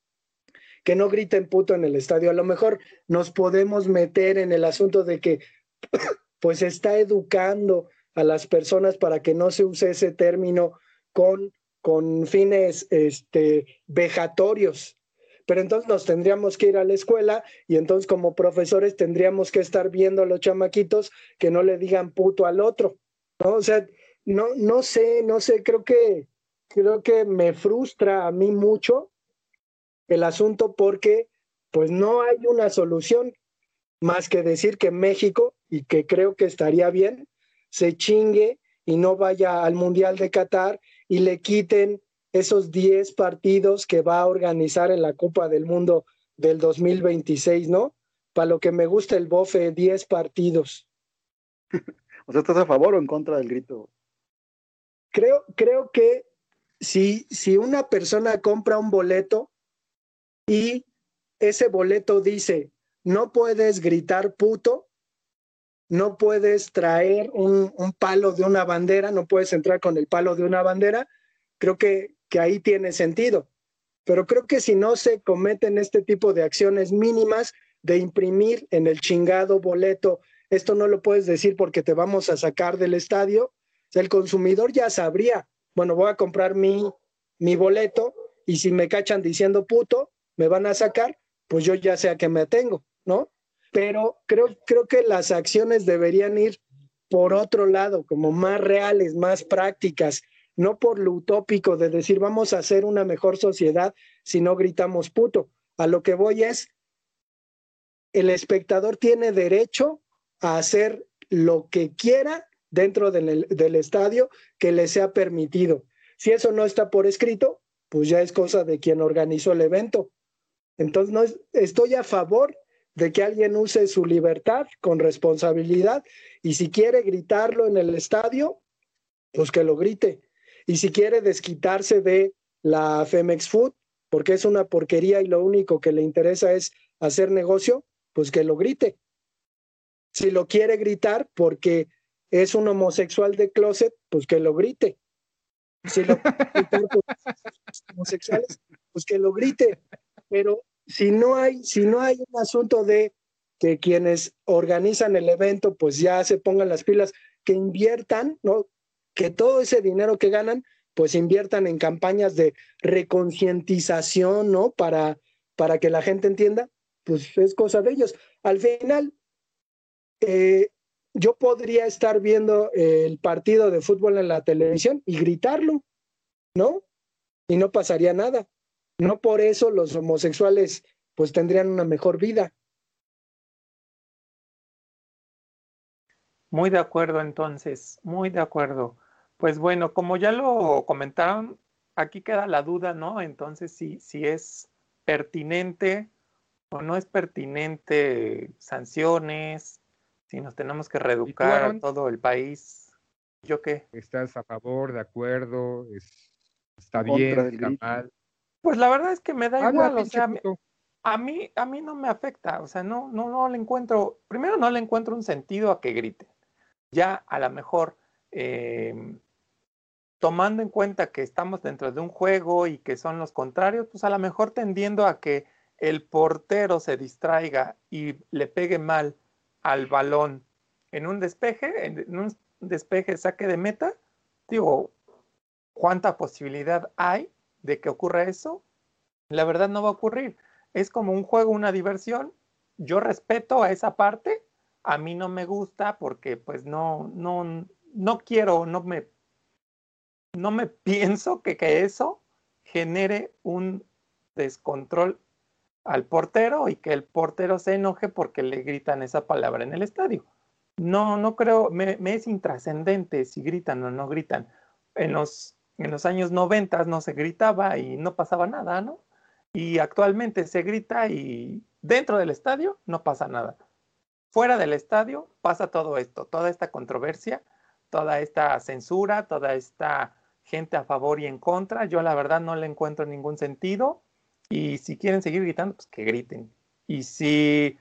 Que no griten puto en el estadio. A lo mejor nos podemos meter en el asunto de que pues está educando a las personas para que no se use ese término con, con fines este, vejatorios pero entonces nos tendríamos que ir a la escuela y entonces como profesores tendríamos que estar viendo a los chamaquitos que no le digan puto al otro, ¿no? O sea, no, no sé, no sé, creo que, creo que me frustra a mí mucho el asunto porque pues no hay una solución. más que decir que México, y que creo que estaría bien, se chingue y no vaya al Mundial de Qatar y le quiten esos 10 partidos que va a organizar en la Copa del Mundo del 2026, ¿no? Para lo que me gusta el bofe, 10 partidos. o sea, ¿estás a favor o en contra del grito? Creo, creo que si, si una persona compra un boleto y ese boleto dice, no puedes gritar puto, no puedes traer un, un, palo de una bandera, no puedes entrar con el palo de una bandera, creo que, que ahí tiene sentido. Pero creo que si no se cometen este tipo de acciones mínimas de imprimir en el chingado boleto, esto no lo puedes decir porque te vamos a sacar del estadio, el consumidor ya sabría, bueno, voy a comprar mi, mi boleto y si me cachan diciendo puto, me van a sacar, pues yo ya sé a qué me atengo, ¿no? Pero creo, creo que las acciones deberían ir por otro lado, como más reales, más prácticas, no por lo utópico de decir vamos a hacer una mejor sociedad si no gritamos puto. A lo que voy es, el espectador tiene derecho a hacer lo que quiera dentro del, estadio que le sea permitido. Si eso no está por escrito, pues ya es cosa de quien organizó el evento. Entonces, no estoy a favor de que alguien use su libertad con responsabilidad y si quiere gritarlo en el estadio, pues que lo grite. Y si quiere desquitarse de la Femex Food, porque es una porquería y lo único que le interesa es hacer negocio, pues que lo grite. Si lo quiere gritar porque es un homosexual de closet, pues que lo grite. Si lo quiere homosexuales, pues que lo grite. Pero si no hay, si no hay un asunto de que quienes organizan el evento, pues ya se pongan las pilas, que inviertan, ¿no? Que todo ese dinero que ganan, pues inviertan en campañas de reconcientización, ¿no? Para, para que la gente entienda, pues es cosa de ellos. Al final, eh, yo podría estar viendo el partido de fútbol en la televisión y gritarlo, ¿no? Y no pasaría nada. No por eso los homosexuales pues tendrían una mejor vida. Muy de acuerdo entonces, muy de acuerdo. Pues bueno, como ya lo comentaron, aquí queda la duda, ¿no? Entonces, si, si es pertinente o no es pertinente sanciones, si nos tenemos que reeducar a todo el país. ¿Yo qué? ¿Estás a favor, de acuerdo? ¿Está bien? ¿Está mal? Pues la verdad es que me da igual, o sea, a mí, a mí no me afecta, o sea, no, no, no le encuentro, primero no le encuentro un sentido a que grite. Ya a lo mejor, em, tomando en cuenta que estamos dentro de un juego y que son los contrarios, pues a lo mejor tendiendo a que el portero se distraiga y le pegue mal al balón en un despeje, en un despeje saque de meta, digo, ¿cuánta posibilidad hay de que ocurra eso? La verdad no va a ocurrir es como un juego, una diversión. Yo respeto a esa parte, a mí no me gusta porque pues no, no, no quiero, no me, no me pienso que, que eso genere un descontrol al portero y que el portero se enoje porque le gritan esa palabra en el estadio. No, no creo, me, es intrascendente si gritan o no gritan. En los, en los años 90 no se gritaba y no pasaba nada, ¿no? y actualmente se grita y dentro del estadio no pasa nada. Fuera del estadio pasa todo esto, toda esta controversia, toda esta censura, toda esta gente a favor y en contra. Yo la verdad no le encuentro ningún sentido y si quieren seguir gritando, pues que griten. Y si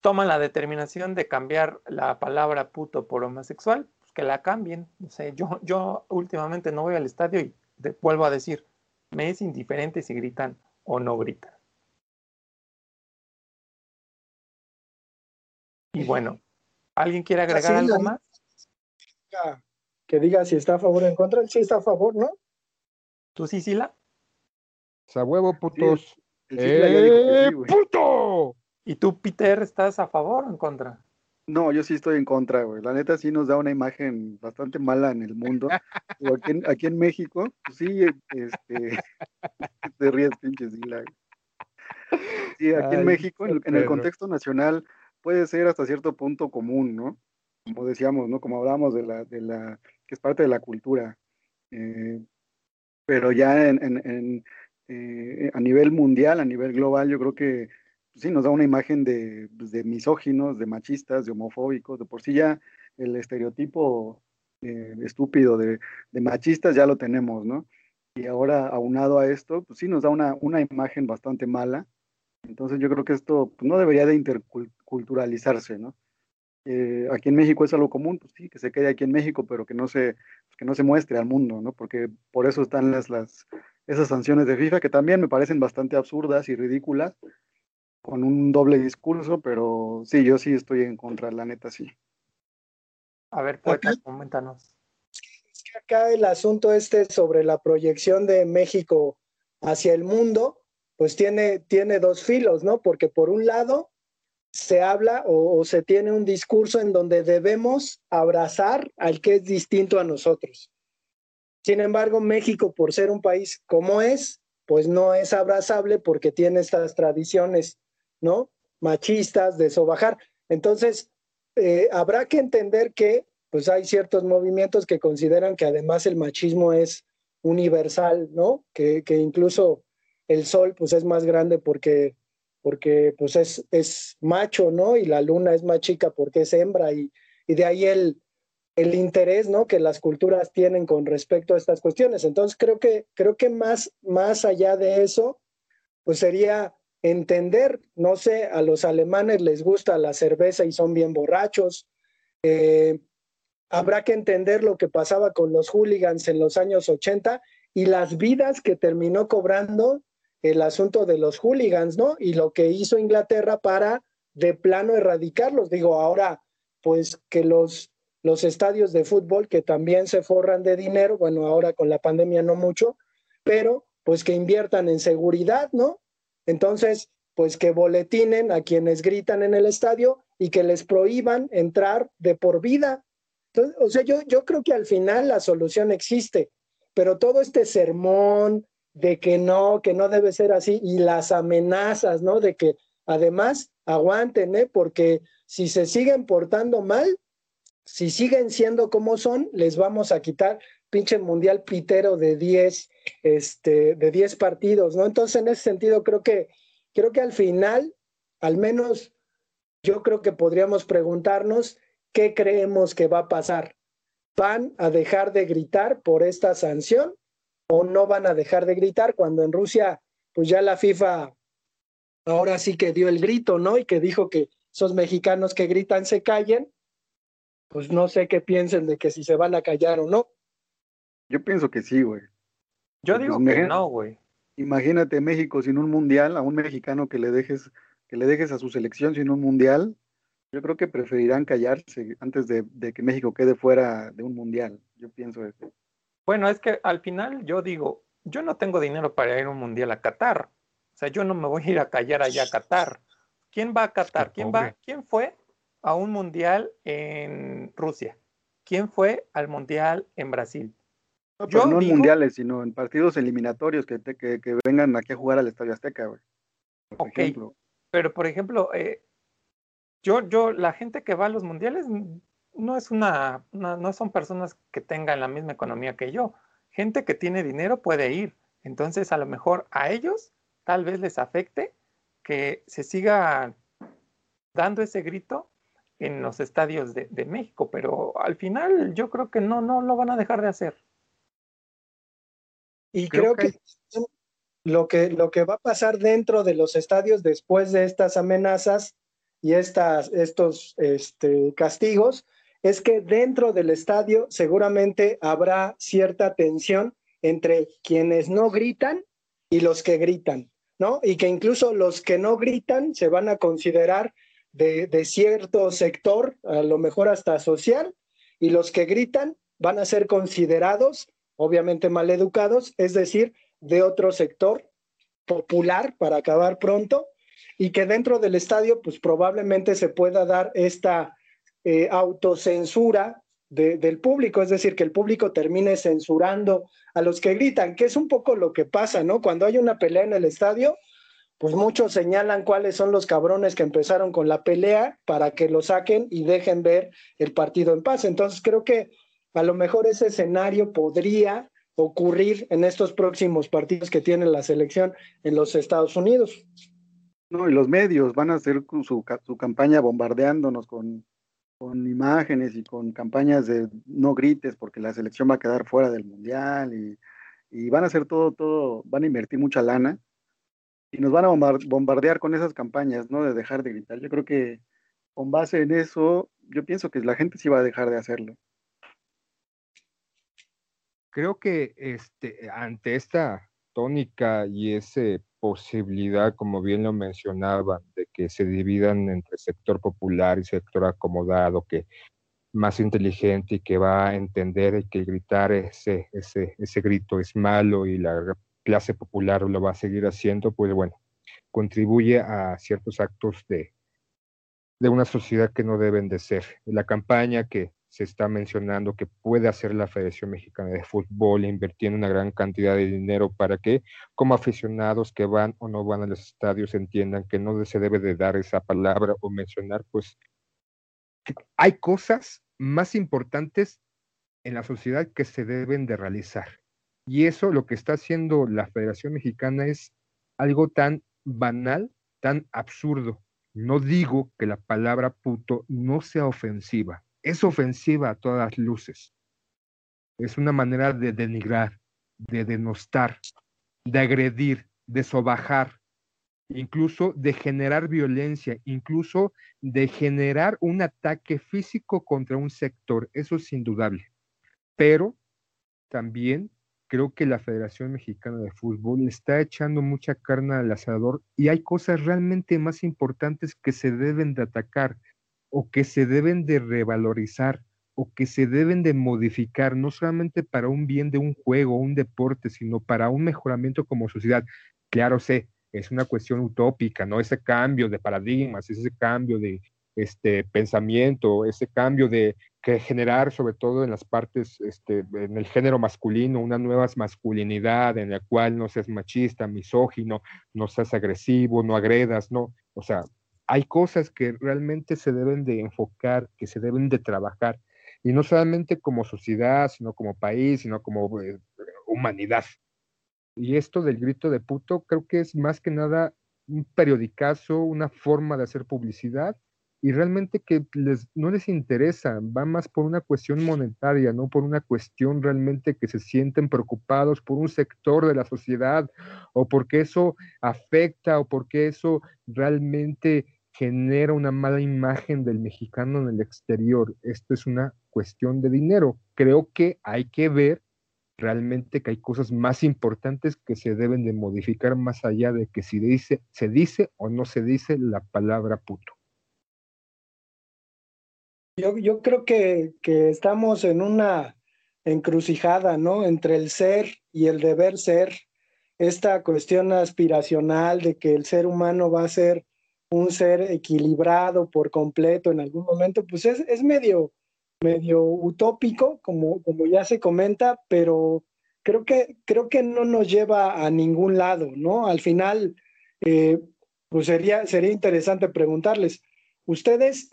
toman la determinación de cambiar la palabra puto por homosexual, pues que la cambien. Yo, yo últimamente no voy al estadio y vuelvo a decir, me es indiferente si gritan o no grita. Y bueno, ¿alguien quiere agregar algo más? Que diga si está a favor o en contra. sí está a favor, ¿no? ¿Tú sí, Sila? A huevo, putos. ¡Eh, puto! ¿Y tú, Peter, estás a favor o en contra? No, yo sí estoy en contra, güey. La neta sí nos da una imagen bastante mala en el mundo. aquí, en, aquí en México, pues sí, este, te ríes, pinche Sila. Sí, aquí en México, en, el contexto nacional, puede ser hasta cierto punto común, ¿no? Como decíamos, ¿no? Como hablábamos de la, de la, que es parte de la cultura. Eh, pero ya en, eh, a nivel mundial, a nivel global, yo creo que sí nos da una imagen de, pues, de misóginos, de machistas, de homofóbicos, de por sí ya el estereotipo eh, estúpido de, de, machistas ya lo tenemos, ¿no? Y ahora aunado a esto, pues sí nos da una, una imagen bastante mala. Entonces yo creo que esto pues, no debería de interculturalizarse, ¿no? Eh, aquí en México es algo común, pues sí, que se quede aquí en México, pero que no se, pues, que no se muestre al mundo, ¿no? Porque por eso están las, las, esas sanciones de FIFA que también me parecen bastante absurdas y ridículas, con un doble discurso, pero sí, yo sí estoy en contra, la neta sí. A ver, Poeta, coméntanos. Es que acá el asunto este sobre la proyección de México hacia el mundo, pues tiene, tiene dos filos, ¿no? Porque por un lado, se habla o, se tiene un discurso en donde debemos abrazar al que es distinto a nosotros. Sin embargo, México, por ser un país como es, pues no es abrazable porque tiene estas tradiciones, ¿no? Machistas, de sobajar. Entonces, eh, habrá que entender que pues hay ciertos movimientos que consideran que además el machismo es universal, ¿no? Que, que incluso el sol pues es más grande porque porque pues es, es macho, ¿no? Y la luna es más chica porque es hembra y, y de ahí el, el interés, ¿no? Que las culturas tienen con respecto a estas cuestiones. Entonces creo que, creo que más, más allá de eso, pues sería entender, no sé, a los alemanes les gusta la cerveza y son bien borrachos. Eh, habrá que entender lo que pasaba con los hooligans en los años 80 y las vidas que terminó cobrando el asunto de los hooligans, ¿no? Y lo que hizo Inglaterra para de plano erradicarlos. Digo, ahora, pues que los, los estadios de fútbol que también se forran de dinero, bueno, ahora con la pandemia no mucho, pero pues que inviertan en seguridad, ¿no? Entonces, pues que boletinen a quienes gritan en el estadio y que les prohíban entrar de por vida. O sea, yo, yo creo que al final la solución existe, pero todo este sermón, de que no, que no debe ser así, y las amenazas, ¿no? De que además aguanten, ¿eh? Porque si se siguen portando mal, si siguen siendo como son, les vamos a quitar pinche mundial pitero de 10 este de 10 partidos, ¿no? Entonces, en ese sentido creo que creo que al final al menos yo creo que podríamos preguntarnos qué creemos que va a pasar. ¿Van a dejar de gritar por esta sanción o no van a dejar de gritar cuando en Rusia, pues ya la FIFA ahora sí que dio el grito, ¿no? Y que dijo que esos mexicanos que gritan se callen, pues no sé qué piensen de que si se van a callar o no. Yo pienso que sí, güey. Yo pues digo que no, güey. Imagínate México sin un mundial, a un mexicano que le dejes, que le dejes a su selección sin un mundial, yo creo que preferirán callarse antes de, de que México quede fuera de un mundial. Yo pienso eso. Bueno, es que al final yo digo, yo no tengo dinero para ir a un mundial a Qatar. O sea, yo no me voy a ir a callar allá a Qatar. ¿Quién va a Qatar? ¿Quién va? ¿Quién fue a un mundial en Rusia? ¿Quién fue al mundial en Brasil? No, pero no en mundiales, sino en partidos eliminatorios que, que, vengan aquí a jugar al Estadio Azteca, güey. Por ejemplo. Pero, por ejemplo, eh, yo, yo, la gente que va a los mundiales no es una, no son personas que tengan la misma economía que yo. Gente que tiene dinero puede ir. Entonces, a lo mejor a ellos tal vez les afecte que se siga dando ese grito en los estadios de, México, pero al final yo creo que no, no lo van a dejar de hacer. Y creo, que, lo que lo que va a pasar dentro de los estadios después de estas amenazas y estas, estos este, castigos es que dentro del estadio seguramente habrá cierta tensión entre quienes no gritan y los que gritan, ¿no? Y que incluso los que no gritan se van a considerar de, cierto sector, a lo mejor hasta social, y los que gritan van a ser considerados, obviamente mal educados, es decir, de otro sector popular para acabar pronto, y que dentro del estadio, pues probablemente se pueda dar esta eh, autocensura del público, es decir, que el público termine censurando a los que gritan, que es un poco lo que pasa, ¿no? Cuando hay una pelea en el estadio, pues muchos señalan cuáles son los cabrones que empezaron con la pelea para que lo saquen y dejen ver el partido en paz. Entonces creo que a lo mejor ese escenario podría ocurrir en estos próximos partidos que tiene la selección en los Estados Unidos. No, y los medios van a hacer su, su campaña bombardeándonos con, con imágenes y con campañas de no grites porque la selección va a quedar fuera del mundial y, van a hacer todo, todo, van a invertir mucha lana y nos van a bombardear con esas campañas, ¿no? De dejar de gritar. Yo creo que con base en eso, yo pienso que la gente sí va a dejar de hacerlo. Creo que este, ante esta tónica y esa posibilidad, como bien lo mencionaban, de que se dividan entre sector popular y sector acomodado, que más inteligente y que va a entender que gritar ese, ese, ese grito es malo y la clase popular lo va a seguir haciendo, pues bueno, contribuye a ciertos actos de, de una sociedad que no deben de ser. La campaña que se está mencionando que puede hacer la Federación Mexicana de Fútbol invirtiendo una gran cantidad de dinero para que como aficionados que van o no van a los estadios entiendan que no se debe de dar esa palabra o mencionar, pues hay cosas más importantes en la sociedad que se deben de realizar. Y eso lo que está haciendo la Federación Mexicana es algo tan banal, tan absurdo. No digo que la palabra puto no sea ofensiva, es ofensiva a todas luces. Es una manera de denigrar, de denostar, de agredir, de sobajar, incluso de generar violencia, incluso de generar un ataque físico contra un sector. Eso es indudable. Pero también creo que la Federación Mexicana de Fútbol está echando mucha carne al asador y hay cosas realmente más importantes que se deben de atacar o que se deben de revalorizar o que se deben de modificar, no solamente para un bien de un juego, un deporte, sino para un mejoramiento como sociedad. Claro sé, es una cuestión utópica, ¿no? Ese cambio de paradigmas, ese cambio de este pensamiento, ese cambio de que generar sobre todo en las partes, este, en el género masculino, una nueva masculinidad en la cual no seas machista, misógino, no seas agresivo, no agredas, no, o sea, hay cosas que realmente se deben de enfocar, que se deben de trabajar, y no solamente como sociedad, sino como país, sino como eh, humanidad. Y esto del grito de puto creo que es más que nada un periodicazo, una forma de hacer publicidad y realmente que les, no les interesa, va más por una cuestión monetaria, no por una cuestión realmente que se sienten preocupados por un sector de la sociedad o porque eso afecta o porque eso realmente genera una mala imagen del mexicano en el exterior. Esto es una cuestión de dinero. Creo que hay que ver realmente que hay cosas más importantes que se deben de modificar más allá de que si se dice o no se dice la palabra puto. Yo, creo que, estamos en una encrucijada, ¿no? Entre el ser y el deber ser, esta cuestión aspiracional de que el ser humano va a ser un ser equilibrado por completo en algún momento, pues es, medio, medio utópico, como, como ya se comenta, pero creo que, creo que no nos lleva a ningún lado, ¿no? Al final, eh, pues sería, sería interesante preguntarles, ¿ustedes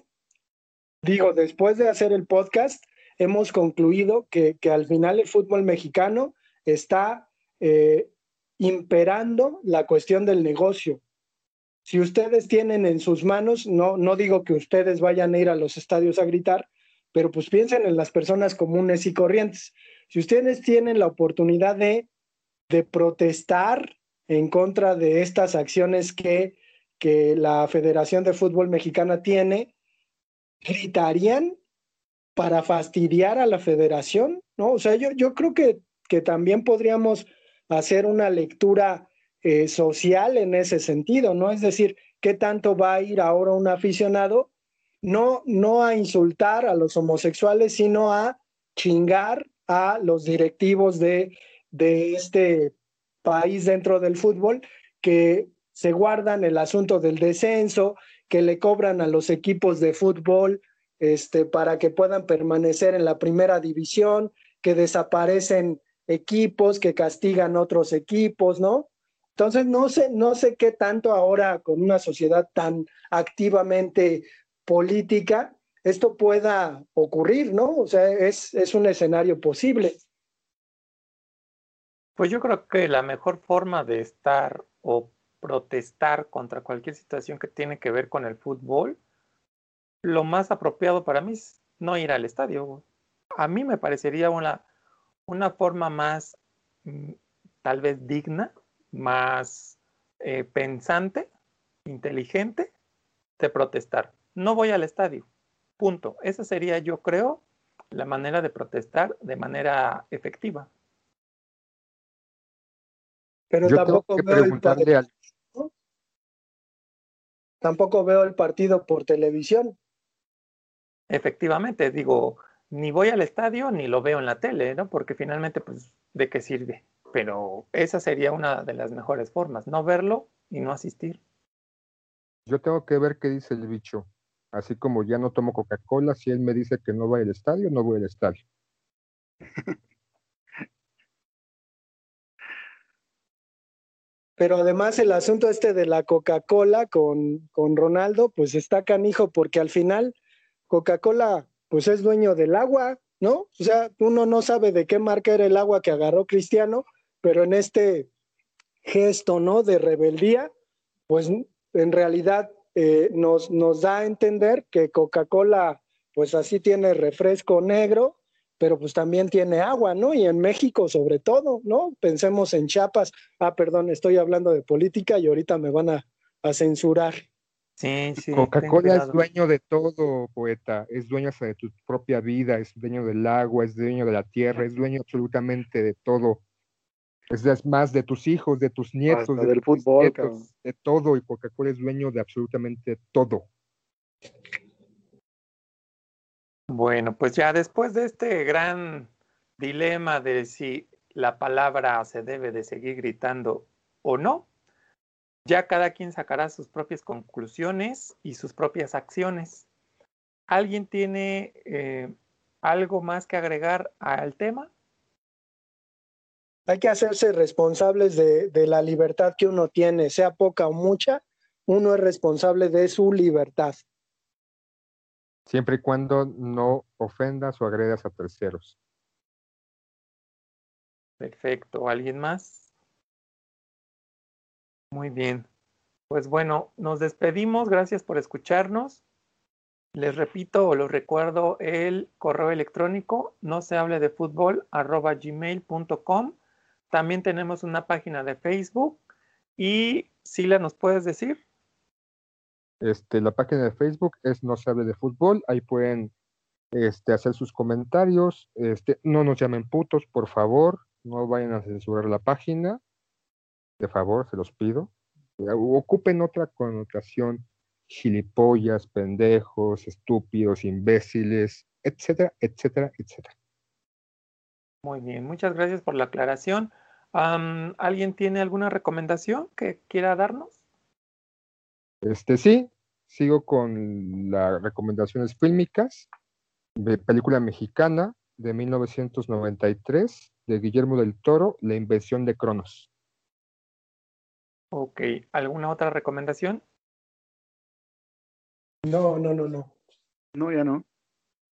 digo, después de hacer el podcast, hemos concluido que, al final el fútbol mexicano está eh, imperando la cuestión del negocio. Si ustedes tienen en sus manos, no, no digo que ustedes vayan a ir a los estadios a gritar, pero pues piensen en las personas comunes y corrientes. Si ustedes tienen la oportunidad de, de protestar en contra de estas acciones que, que la Federación de Fútbol Mexicana tiene, gritarían para fastidiar a la federación, ¿no? O sea, yo, yo creo que, que también podríamos hacer una lectura eh, social en ese sentido, ¿no? Es decir, ¿qué tanto va a ir ahora un aficionado? No, no a insultar a los homosexuales, sino a chingar a los directivos de, de este país dentro del fútbol que se guardan el asunto del descenso, que le cobran a los equipos de fútbol este, para que puedan permanecer en la primera división, que desaparecen equipos, que castigan otros equipos, ¿no? Entonces, no sé, no sé qué tanto ahora con una sociedad tan activamente política, esto pueda ocurrir, ¿no? O sea, es, es un escenario posible. Pues yo creo que la mejor forma de estar o protestar contra cualquier situación que tiene que ver con el fútbol, lo más apropiado para mí es no ir al estadio. A mí me parecería una, una forma más mm, tal vez digna más eh, pensante, inteligente de protestar. No voy al estadio. Punto. Esa sería, yo creo, la manera de protestar de manera efectiva. Pero tampoco veo, el partido, tampoco veo el partido por televisión. Efectivamente, digo, ni voy al estadio ni lo veo en la tele, ¿no? Porque finalmente, pues, ¿de qué sirve? Pero esa sería una de las mejores formas, no verlo y no asistir. Yo tengo que ver qué dice el bicho. Así como ya no tomo Coca-Cola, si él me dice que no va al estadio, no voy al estadio. Pero además el asunto este de la Coca-Cola con, con Ronaldo, pues está canijo, porque al final Coca-Cola pues es dueño del agua, ¿no? O sea, uno no sabe de qué marca era el agua que agarró Cristiano, pero en este gesto, ¿no? De rebeldía, pues en realidad eh, nos, nos da a entender que Coca-Cola, pues así tiene refresco negro, pero pues también tiene agua, ¿no? Y en México sobre todo, ¿no? Pensemos en Chiapas. Ah, perdón, estoy hablando de política y ahorita me van a, a censurar. Sí, sí. Coca-Cola es dueño de todo, poeta. Es dueño de tu propia vida, es dueño del agua, es dueño de la tierra, es dueño absolutamente de todo. Es más de tus hijos, de tus nietos, del fútbol, de todo, y Coca-Cola es dueño de absolutamente todo. Bueno, pues ya después de este gran dilema de si la palabra se debe de seguir gritando o no, ya cada quien sacará sus propias conclusiones y sus propias acciones. ¿Alguien tiene eh, algo más que agregar al tema? Hay que hacerse responsables de, la libertad que uno tiene, sea poca o mucha, uno es responsable de su libertad. Siempre y cuando no ofendas o agredas a terceros. Perfecto. ¿Alguien más? Muy bien. Pues bueno, nos despedimos. Gracias por escucharnos. Les repito o los recuerdo el correo electrónico no se hable de fútbol arroba gmail.com también tenemos una página de Facebook. Y Sila, ¿nos puedes decir? Este, la página de Facebook es No se hable de fútbol. Ahí pueden este, hacer sus comentarios. Este, no nos llamen putos, por favor. No vayan a censurar la página. De favor, se los pido. Ocupen otra connotación. Gilipollas, pendejos, estúpidos, imbéciles, etcétera, etcétera, etcétera. Muy bien, muchas gracias por la aclaración. ¿Alguien tiene alguna recomendación que quiera darnos? Este sí, sigo con las recomendaciones fílmicas de película mexicana de 1993 de Guillermo del Toro, La invención de Cronos. Ok, ¿alguna otra recomendación? No, no, no, no. No, ya no.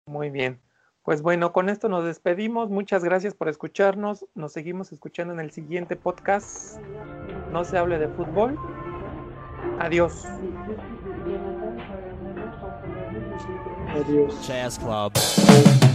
Muy bien. Pues bueno, con esto nos despedimos. Muchas gracias por escucharnos. Nos seguimos escuchando en el siguiente podcast. No se hable de fútbol. Adiós. Adiós. Jazz Club.